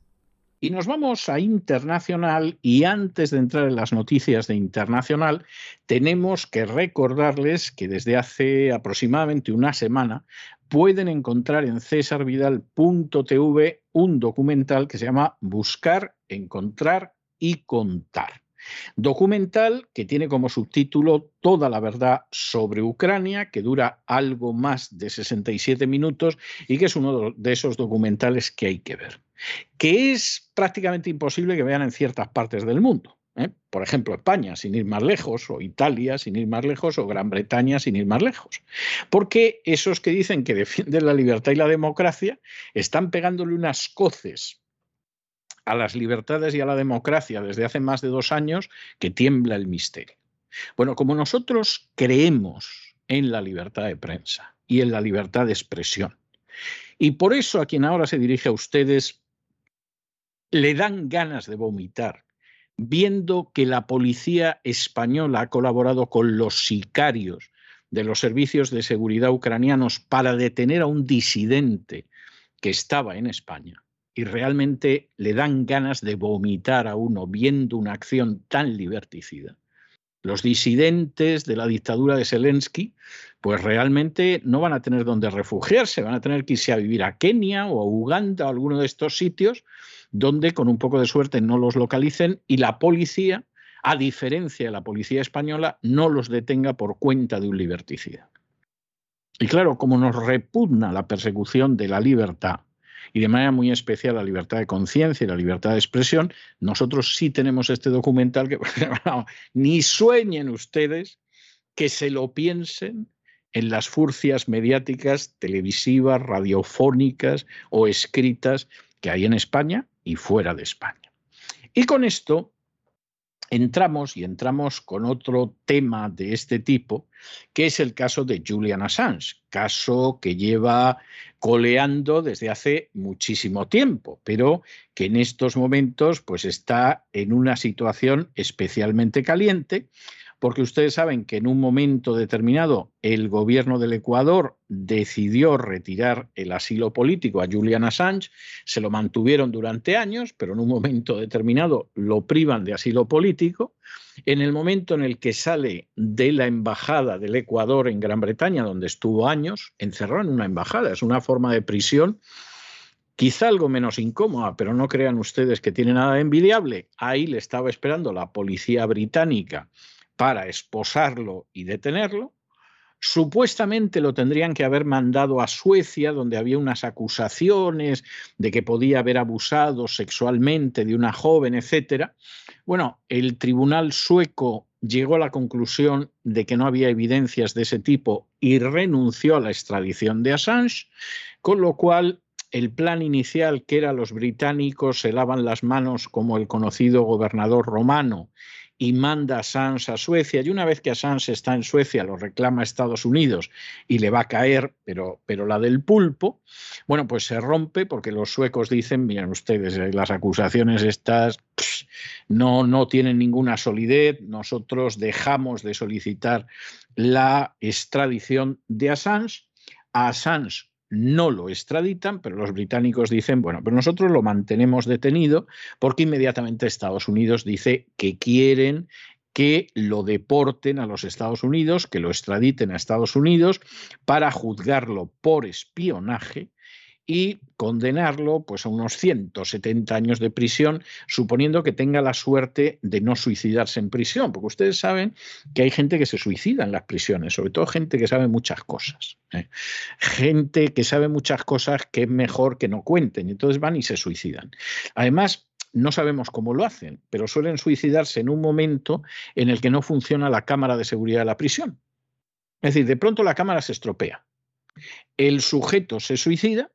Y nos vamos a internacional y antes de entrar en las noticias de internacional, tenemos que recordarles que desde hace aproximadamente una semana pueden encontrar en cesarvidal.tv un documental que se llama Buscar, Encontrar y Contar. Documental que tiene como subtítulo Toda la verdad sobre Ucrania, que dura algo más de 67 minutos y que es uno de esos documentales que hay que ver que es prácticamente imposible que vean en ciertas partes del mundo. ¿eh? Por ejemplo, España, sin ir más lejos, o Italia, sin ir más lejos, o Gran Bretaña, sin ir más lejos. Porque esos que dicen que defienden la libertad y la democracia están pegándole unas coces a las libertades y a la democracia desde hace más de dos años que tiembla el misterio. Bueno, como nosotros creemos en la libertad de prensa y en la libertad de expresión, y por eso a quien ahora se dirige a ustedes le dan ganas de vomitar, viendo que la policía española ha colaborado con los sicarios de los servicios de seguridad ucranianos para detener a un disidente que estaba en España. Y realmente le dan ganas de vomitar a uno viendo una acción tan liberticida. Los disidentes de la dictadura de Zelensky, pues realmente no van a tener dónde refugiarse, van a tener que irse a vivir a Kenia o a Uganda o alguno de estos sitios donde con un poco de suerte no los localicen y la policía, a diferencia de la policía española, no los detenga por cuenta de un liberticida. Y claro, como nos repugna la persecución de la libertad, y de manera muy especial la libertad de conciencia y la libertad de expresión, nosotros sí tenemos este documental que ni sueñen ustedes que se lo piensen en las furcias mediáticas, televisivas, radiofónicas o escritas que hay en España y fuera de España. Y con esto entramos y entramos con otro tema de este tipo, que es el caso de Julian Assange, caso que lleva coleando desde hace muchísimo tiempo, pero que en estos momentos pues está en una situación especialmente caliente porque ustedes saben que en un momento determinado el gobierno del Ecuador decidió retirar el asilo político a Julian Assange, se lo mantuvieron durante años, pero en un momento determinado lo privan de asilo político. En el momento en el que sale de la embajada del Ecuador en Gran Bretaña, donde estuvo años, encerrado en una embajada, es una forma de prisión quizá algo menos incómoda, pero no crean ustedes que tiene nada de envidiable. Ahí le estaba esperando la policía británica para esposarlo y detenerlo. Supuestamente lo tendrían que haber mandado a Suecia, donde había unas acusaciones de que podía haber abusado sexualmente de una joven, etcétera. Bueno, el tribunal sueco llegó a la conclusión de que no había evidencias de ese tipo y renunció a la extradición de Assange, con lo cual el plan inicial, que era los británicos se lavan las manos como el conocido gobernador romano y manda a Assange a Suecia. Y una vez que Assange está en Suecia, lo reclama Estados Unidos y le va a caer, pero, pero la del pulpo, bueno, pues se rompe porque los suecos dicen, miren ustedes, eh, las acusaciones estas no, no tienen ninguna solidez, nosotros dejamos de solicitar la extradición de Assange. A Assange no lo extraditan, pero los británicos dicen, bueno, pero nosotros lo mantenemos detenido porque inmediatamente Estados Unidos dice que quieren que lo deporten a los Estados Unidos, que lo extraditen a Estados Unidos para juzgarlo por espionaje y condenarlo pues, a unos 170 años de prisión, suponiendo que tenga la suerte de no suicidarse en prisión, porque ustedes saben que hay gente que se suicida en las prisiones, sobre todo gente que sabe muchas cosas, ¿eh? gente que sabe muchas cosas que es mejor que no cuenten, y entonces van y se suicidan. Además, no sabemos cómo lo hacen, pero suelen suicidarse en un momento en el que no funciona la cámara de seguridad de la prisión. Es decir, de pronto la cámara se estropea. El sujeto se suicida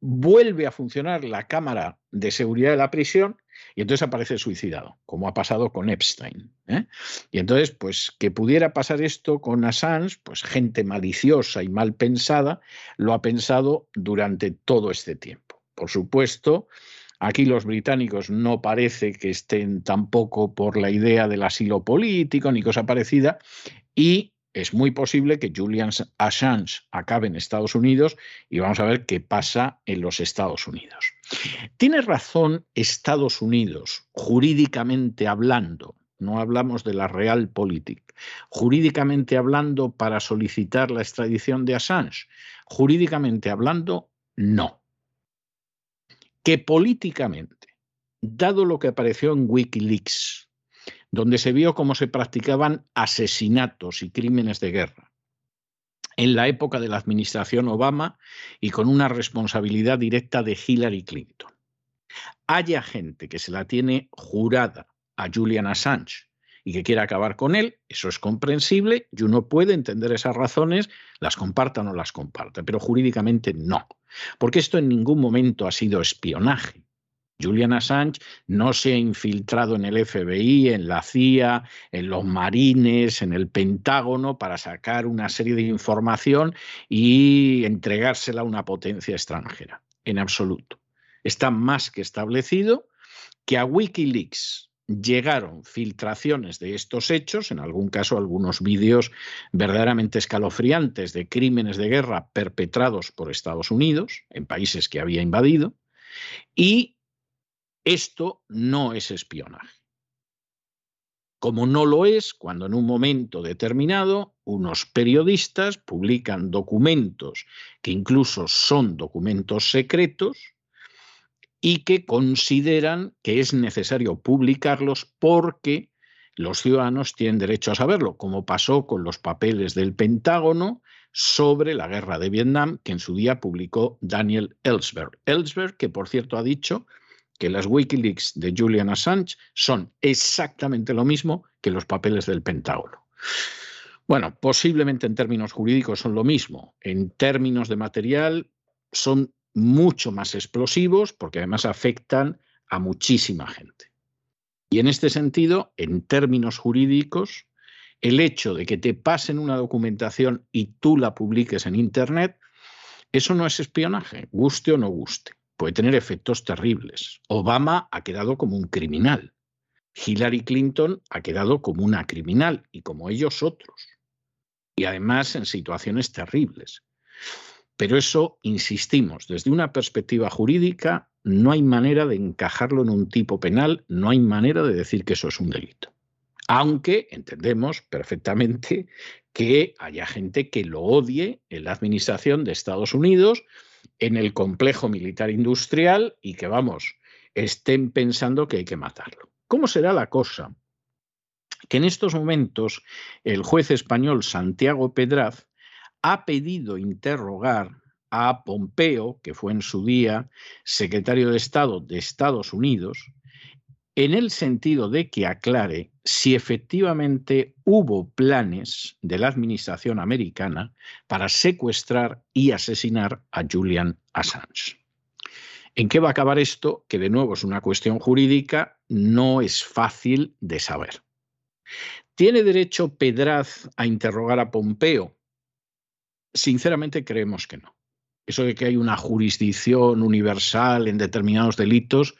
vuelve a funcionar la cámara de seguridad de la prisión y entonces aparece suicidado, como ha pasado con Epstein. ¿eh? Y entonces, pues que pudiera pasar esto con Assange, pues gente maliciosa y mal pensada lo ha pensado durante todo este tiempo. Por supuesto, Aquí los británicos no parece que estén tampoco por la idea del asilo político ni cosa parecida y es muy posible que Julian Assange acabe en Estados Unidos y vamos a ver qué pasa en los Estados Unidos. Tiene razón Estados Unidos, jurídicamente hablando, no hablamos de la realpolitik, jurídicamente hablando para solicitar la extradición de Assange, jurídicamente hablando, no. Que políticamente, dado lo que apareció en Wikileaks, donde se vio cómo se practicaban asesinatos y crímenes de guerra en la época de la administración Obama y con una responsabilidad directa de Hillary Clinton. Haya gente que se la tiene jurada a Julian Assange y que quiera acabar con él, eso es comprensible y uno puede entender esas razones, las comparta o no las comparta, pero jurídicamente no, porque esto en ningún momento ha sido espionaje. Julian Assange no se ha infiltrado en el FBI, en la CIA, en los marines, en el Pentágono para sacar una serie de información y entregársela a una potencia extranjera. En absoluto. Está más que establecido que a Wikileaks llegaron filtraciones de estos hechos, en algún caso algunos vídeos verdaderamente escalofriantes de crímenes de guerra perpetrados por Estados Unidos en países que había invadido, y esto no es espionaje. Como no lo es cuando en un momento determinado unos periodistas publican documentos que incluso son documentos secretos y que consideran que es necesario publicarlos porque los ciudadanos tienen derecho a saberlo, como pasó con los papeles del Pentágono sobre la guerra de Vietnam, que en su día publicó Daniel Ellsberg. Ellsberg, que por cierto ha dicho que las Wikileaks de Julian Assange son exactamente lo mismo que los papeles del Pentágono. Bueno, posiblemente en términos jurídicos son lo mismo. En términos de material son mucho más explosivos porque además afectan a muchísima gente. Y en este sentido, en términos jurídicos, el hecho de que te pasen una documentación y tú la publiques en Internet, eso no es espionaje, guste o no guste puede tener efectos terribles. Obama ha quedado como un criminal. Hillary Clinton ha quedado como una criminal y como ellos otros. Y además en situaciones terribles. Pero eso, insistimos, desde una perspectiva jurídica no hay manera de encajarlo en un tipo penal, no hay manera de decir que eso es un delito. Aunque entendemos perfectamente que haya gente que lo odie en la administración de Estados Unidos en el complejo militar industrial y que, vamos, estén pensando que hay que matarlo. ¿Cómo será la cosa? Que en estos momentos el juez español Santiago Pedraz ha pedido interrogar a Pompeo, que fue en su día secretario de Estado de Estados Unidos, en el sentido de que aclare si efectivamente hubo planes de la administración americana para secuestrar y asesinar a Julian Assange. ¿En qué va a acabar esto? Que de nuevo es una cuestión jurídica, no es fácil de saber. ¿Tiene derecho Pedraz a interrogar a Pompeo? Sinceramente creemos que no. Eso de que hay una jurisdicción universal en determinados delitos,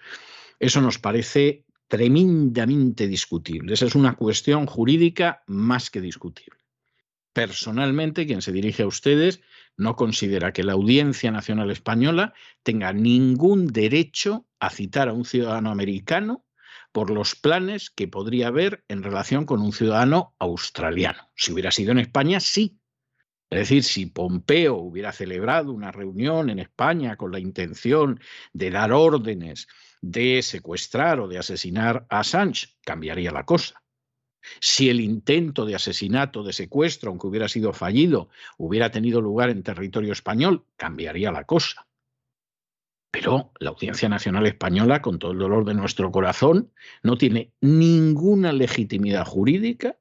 eso nos parece tremendamente discutible. Esa es una cuestión jurídica más que discutible. Personalmente, quien se dirige a ustedes no considera que la Audiencia Nacional Española tenga ningún derecho a citar a un ciudadano americano por los planes que podría haber en relación con un ciudadano australiano. Si hubiera sido en España, sí. Es decir, si Pompeo hubiera celebrado una reunión en España con la intención de dar órdenes de secuestrar o de asesinar a Assange, cambiaría la cosa. Si el intento de asesinato, de secuestro, aunque hubiera sido fallido, hubiera tenido lugar en territorio español, cambiaría la cosa. Pero la Audiencia Nacional Española, con todo el dolor de nuestro corazón, no tiene ninguna legitimidad jurídica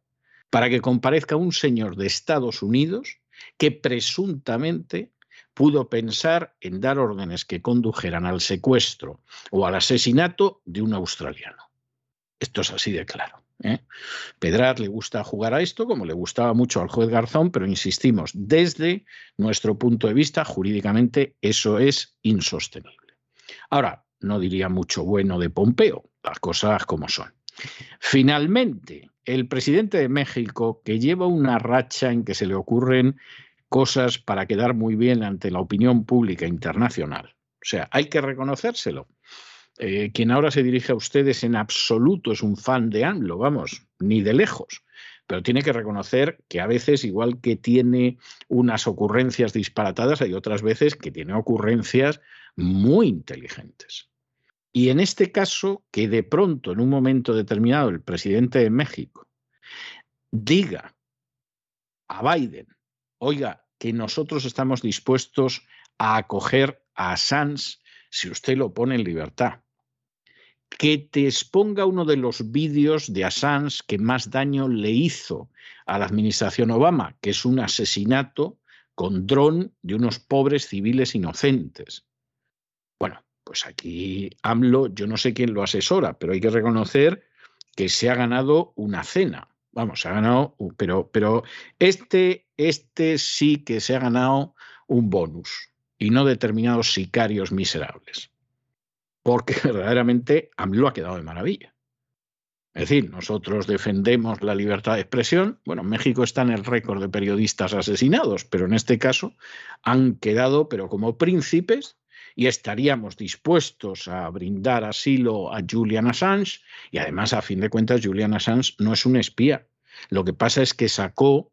para que comparezca un señor de Estados Unidos que presuntamente pudo pensar en dar órdenes que condujeran al secuestro o al asesinato de un australiano. Esto es así de claro. ¿eh? Le gusta jugar a esto como le gustaba mucho al juez Garzón, pero insistimos, desde nuestro punto de vista, jurídicamente eso es insostenible. Ahora, no diría mucho bueno de Pompeo, las cosas como son. Finalmente, el presidente de México, que lleva una racha en que se le ocurren cosas para quedar muy bien ante la opinión pública internacional. O sea, hay que reconocérselo. Eh, quien ahora se dirige a ustedes en absoluto es un fan de AMLO, vamos, ni de lejos. Pero tiene que reconocer que a veces, igual que tiene unas ocurrencias disparatadas, hay otras veces que tiene ocurrencias muy inteligentes. Y en este caso, que de pronto, en un momento determinado, el presidente de México diga a Biden, oiga, que nosotros estamos dispuestos a acoger a Assange si usted lo pone en libertad que te exponga uno de los vídeos de Assange que más daño le hizo a la administración Obama, que es un asesinato con dron de unos pobres civiles inocentes. Bueno, pues aquí AMLO, yo no sé quién lo asesora, pero hay que reconocer que se ha ganado una cena. Vamos, se ha ganado, pero, pero este, este sí que se ha ganado un bonus y no determinados sicarios miserables porque verdaderamente AMLO ha quedado de maravilla. Es decir, nosotros defendemos la libertad de expresión. Bueno, México está en el récord de periodistas asesinados, pero en este caso han quedado, pero como príncipes, y estaríamos dispuestos a brindar asilo a Julian Assange, y además, a fin de cuentas, Julian Assange no es un espía. Lo que pasa es que sacó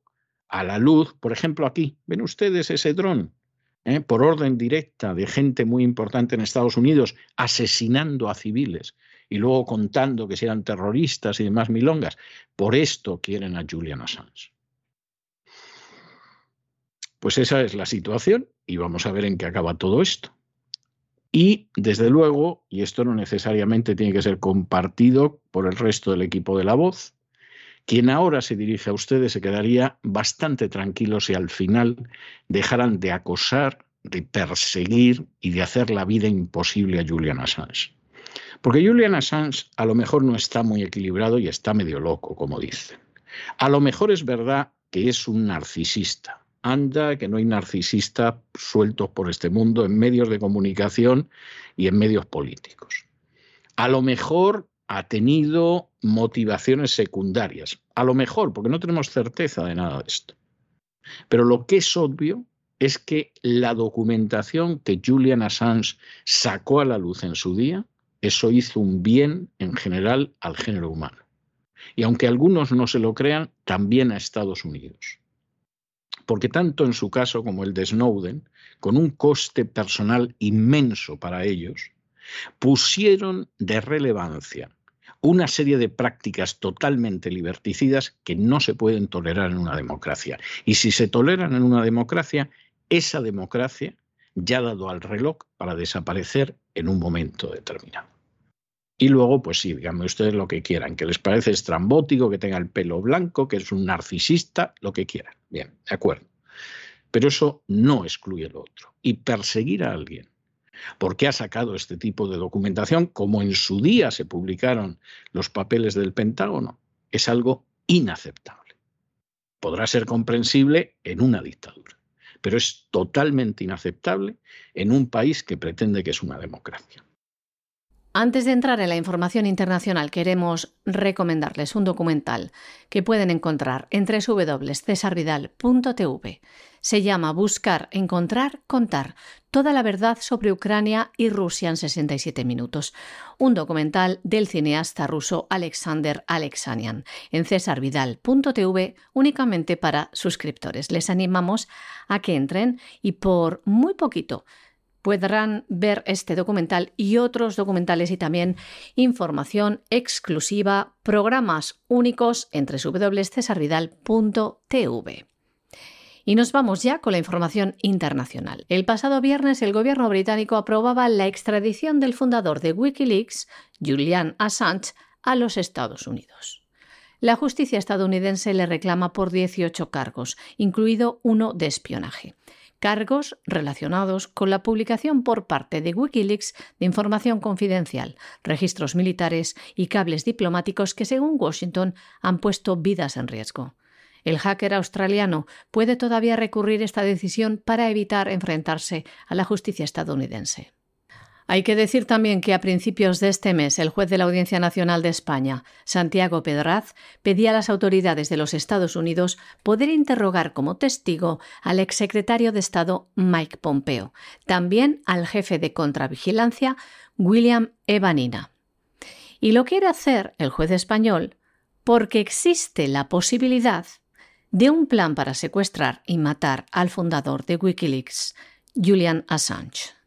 a la luz, por ejemplo, aquí, ven ustedes ese dron, ¿eh? por orden directa de gente muy importante en Estados Unidos, asesinando a civiles y luego contando que si eran terroristas y demás milongas. Por esto quieren a Julian Assange. Pues esa es la situación y vamos a ver en qué acaba todo esto. Y desde luego, y esto no necesariamente tiene que ser compartido por el resto del equipo de la voz, quien ahora se dirige a ustedes se quedaría bastante tranquilo si al final dejaran de acosar, de perseguir y de hacer la vida imposible a Julian Assange. Porque Julian Assange a lo mejor no está muy equilibrado y está medio loco, como dicen. A lo mejor es verdad que es un narcisista. Anda, que no hay narcisistas sueltos por este mundo en medios de comunicación y en medios políticos. A lo mejor ha tenido motivaciones secundarias. A lo mejor, porque no tenemos certeza de nada de esto. Pero lo que es obvio es que la documentación que Julian Assange sacó a la luz en su día, eso hizo un bien en general al género humano. Y aunque algunos no se lo crean, también a Estados Unidos. Porque tanto en su caso como el de Snowden, con un coste personal inmenso para ellos, pusieron de relevancia una serie de prácticas totalmente liberticidas que no se pueden tolerar en una democracia. Y si se toleran en una democracia, esa democracia ya ha dado al reloj para desaparecer en un momento determinado. Y luego, pues sí, díganme ustedes lo que quieran, que les parece estrambótico, que tenga el pelo blanco, que es un narcisista, lo que quieran. Bien, de acuerdo. Pero eso no excluye lo otro. Y perseguir a alguien ¿Por qué ha sacado este tipo de documentación, como en su día se publicaron los papeles del Pentágono, es algo inaceptable. Podrá ser comprensible en una dictadura, pero es totalmente inaceptable en un país que pretende que es una democracia. Antes de entrar en la información internacional, queremos recomendarles un documental que pueden encontrar en www.cesarvidal.tv. Se llama Buscar, Encontrar, Contar. Toda la verdad sobre Ucrania y Rusia en 67 minutos. Un documental del cineasta ruso Alexander Alexanian en cesarvidal.tv únicamente para suscriptores. Les animamos a que entren y por muy poquito podrán ver este documental y otros documentales y también información exclusiva, programas únicos entre www.cesarvidal.tv. Y nos vamos ya con la información internacional. El pasado viernes el gobierno británico aprobaba la extradición del fundador de Wikileaks, Julian Assange, a los Estados Unidos. La justicia estadounidense le reclama por 18 cargos, incluido uno de espionaje cargos relacionados con la publicación por parte de Wikileaks de información confidencial, registros militares y cables diplomáticos que, según Washington, han puesto vidas en riesgo. El hacker australiano puede todavía recurrir esta decisión para evitar enfrentarse a la justicia estadounidense. Hay que decir también que a principios de este mes el juez de la Audiencia Nacional de España, Santiago Pedraz, pedía a las autoridades de los Estados Unidos poder interrogar como testigo al exsecretario de Estado Mike Pompeo, también al jefe de contravigilancia William Evanina. Y lo quiere hacer el juez español porque existe la posibilidad de un plan para secuestrar y matar al fundador de Wikileaks, Julian Assange.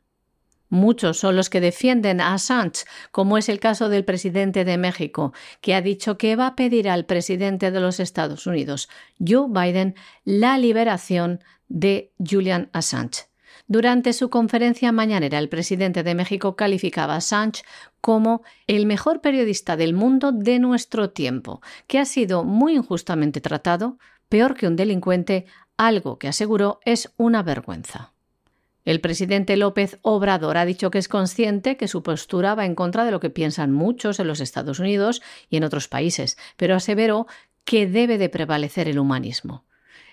Muchos son los que defienden a Assange, como es el caso del presidente de México, que ha dicho que va a pedir al presidente de los Estados Unidos, Joe Biden, la liberación de Julian Assange. Durante su conferencia mañanera, el presidente de México calificaba a Assange como el mejor periodista del mundo de nuestro tiempo, que ha sido muy injustamente tratado, peor que un delincuente, algo que aseguró es una vergüenza. El presidente López Obrador ha dicho que es consciente que su postura va en contra de lo que piensan muchos en los Estados Unidos y en otros países, pero aseveró que debe de prevalecer el humanismo.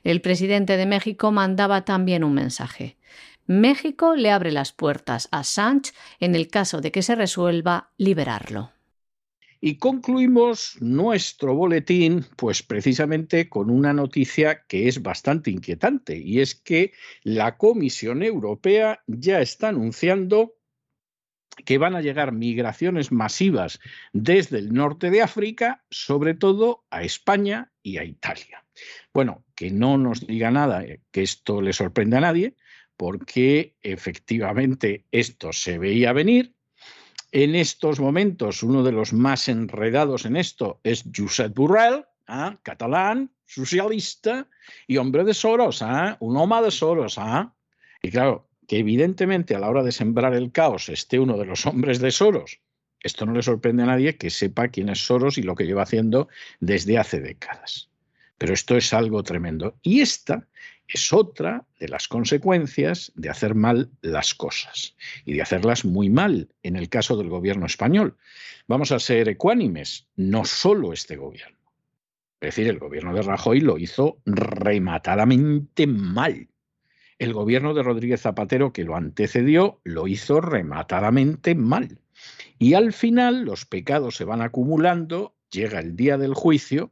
El presidente de México mandaba también un mensaje. México le abre las puertas a Sánchez en el caso de que se resuelva liberarlo. Y concluimos nuestro boletín, pues precisamente con una noticia que es bastante inquietante, y es que la Comisión Europea ya está anunciando que van a llegar migraciones masivas desde el norte de África, sobre todo a España y a Italia. Bueno, que no nos diga nada, eh, que esto le sorprenda a nadie, porque efectivamente esto se veía venir, en estos momentos, uno de los más enredados en esto es Josep Borrell, ¿ah? catalán, socialista y hombre de Soros, ¿ah? un hombre de Soros. ¿ah? Y claro, que evidentemente a la hora de sembrar el caos esté uno de los hombres de Soros, esto no le sorprende a nadie que sepa quién es Soros y lo que lleva haciendo desde hace décadas. Pero esto es algo tremendo. Y esta es otra de las consecuencias de hacer mal las cosas y de hacerlas muy mal en el caso del gobierno español. Vamos a ser ecuánimes, no solo este gobierno. Es decir, el gobierno de Rajoy lo hizo rematadamente mal. El gobierno de Rodríguez Zapatero, que lo antecedió, lo hizo rematadamente mal. Y al final los pecados se van acumulando, llega el día del juicio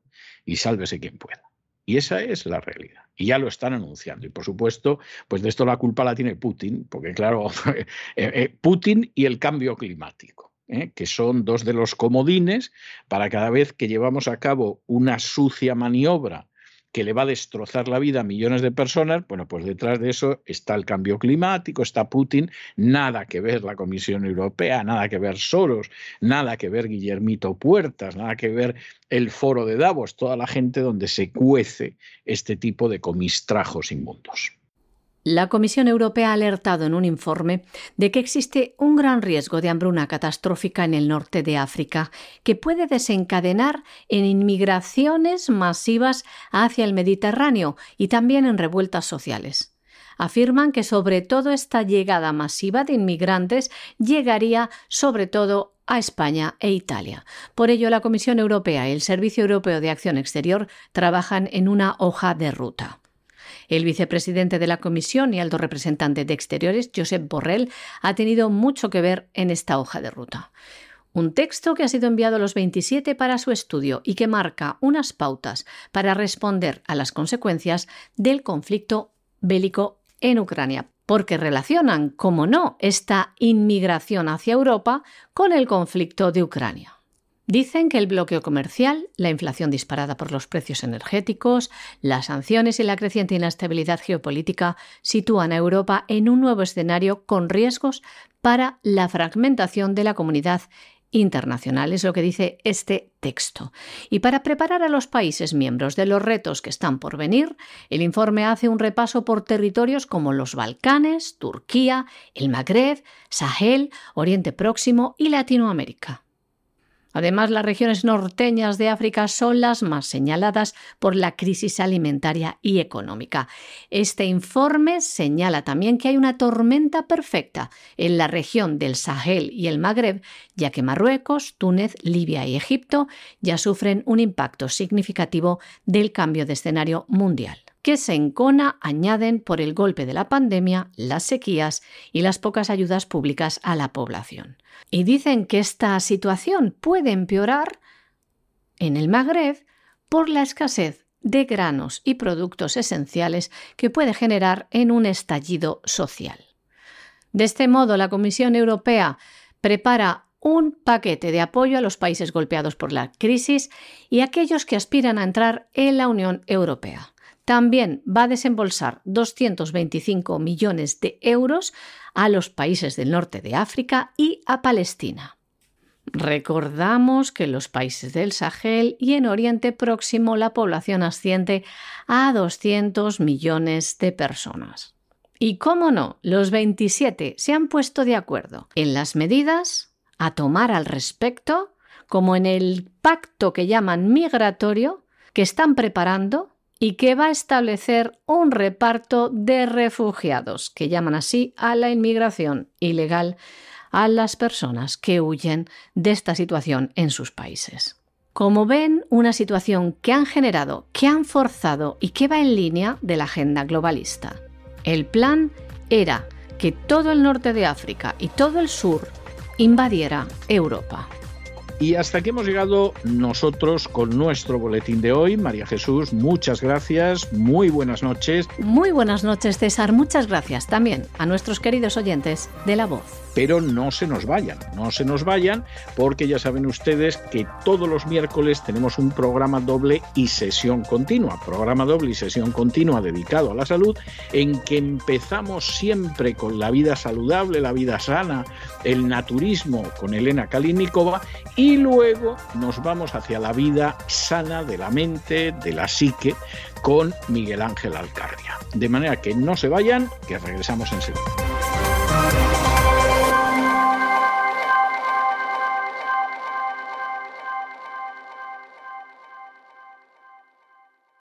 y sálvese quien pueda. Y esa es la realidad. Y ya lo están anunciando. Y por supuesto, pues de esto la culpa la tiene Putin, porque claro, eh, eh, Putin y el cambio climático. ¿eh? que son dos de los comodines para cada vez que llevamos a cabo una sucia maniobra que le va a destrozar la vida a millones de personas, bueno, pues detrás de eso está el cambio climático, está Putin, nada que ver la Comisión Europea, nada que ver Soros, nada que ver Guillermito Puertas, nada que ver el foro de Davos, toda la gente donde se cuece este tipo de comistrajos inmundos. La Comisión Europea ha alertado en un informe de que existe un gran riesgo de hambruna catastrófica en el norte de África, que puede desencadenar en inmigraciones masivas hacia el Mediterráneo y también en revueltas sociales. Afirman que sobre todo esta llegada masiva de inmigrantes llegaría sobre todo a España e Italia. Por ello, la Comisión Europea y el Servicio Europeo de Acción Exterior trabajan en una hoja de ruta. El vicepresidente de la Comisión y alto representante de Exteriores, Josep Borrell, ha tenido mucho que ver en esta hoja de ruta. Un texto que ha sido enviado a los 27 para su estudio y que marca unas pautas para responder a las consecuencias del conflicto bélico en Ucrania, porque relacionan, como no, esta inmigración hacia Europa con el conflicto de Ucrania. Dicen que el bloqueo comercial, la inflación disparada por los precios energéticos, las sanciones y la creciente inestabilidad geopolítica sitúan a Europa en un nuevo escenario con riesgos para la fragmentación de la comunidad internacional, es lo que dice este texto. Y para preparar a los países miembros de los retos que están por venir, el informe hace un repaso por territorios como los Balcanes, Turquía, el Magreb, Sahel, Oriente Próximo y Latinoamérica. Además, las regiones norteñas de África son las más señaladas por la crisis alimentaria y económica. Este informe señala también que hay una tormenta perfecta en la región del Sahel y el Magreb, ya que Marruecos, Túnez, Libia y Egipto ya sufren un impacto significativo del cambio de escenario mundial. Que se encona añaden por el golpe de la pandemia, las sequías y las pocas ayudas públicas a la población. Y dicen que esta situación puede empeorar en el Magreb por la escasez de granos y productos esenciales que puede generar en un estallido social. De este modo, la Comisión Europea prepara un paquete de apoyo a los países golpeados por la crisis y a aquellos que aspiran a entrar en la Unión Europea. También va a desembolsar 225 millones de euros a los países del norte de África y a Palestina. Recordamos que en los países del Sahel y en Oriente Próximo la población asciende a 200 millones de personas. Y cómo no, los 27 se han puesto de acuerdo en las medidas a tomar al respecto, como en el pacto que llaman migratorio, que están preparando y que va a establecer un reparto de refugiados, que llaman así a la inmigración ilegal a las personas que huyen de esta situación en sus países. Como ven, una situación que han generado, que han forzado y que va en línea de la agenda globalista. El plan era que todo el norte de África y todo el sur invadiera Europa. Y hasta aquí hemos llegado nosotros con nuestro boletín de hoy. María Jesús, muchas gracias, muy buenas noches. Muy buenas noches, César. Muchas gracias también a nuestros queridos oyentes de La Voz. Pero no se nos vayan, no se nos vayan, porque ya saben ustedes que todos los miércoles tenemos un programa doble y sesión continua, programa doble y sesión continua dedicado a la salud, en que empezamos siempre con la vida saludable, la vida sana, el naturismo con Elena Kalinikova y luego nos vamos hacia la vida sana de la mente, de la psique, con Miguel Ángel Alcarria. De manera que no se vayan, que regresamos enseguida.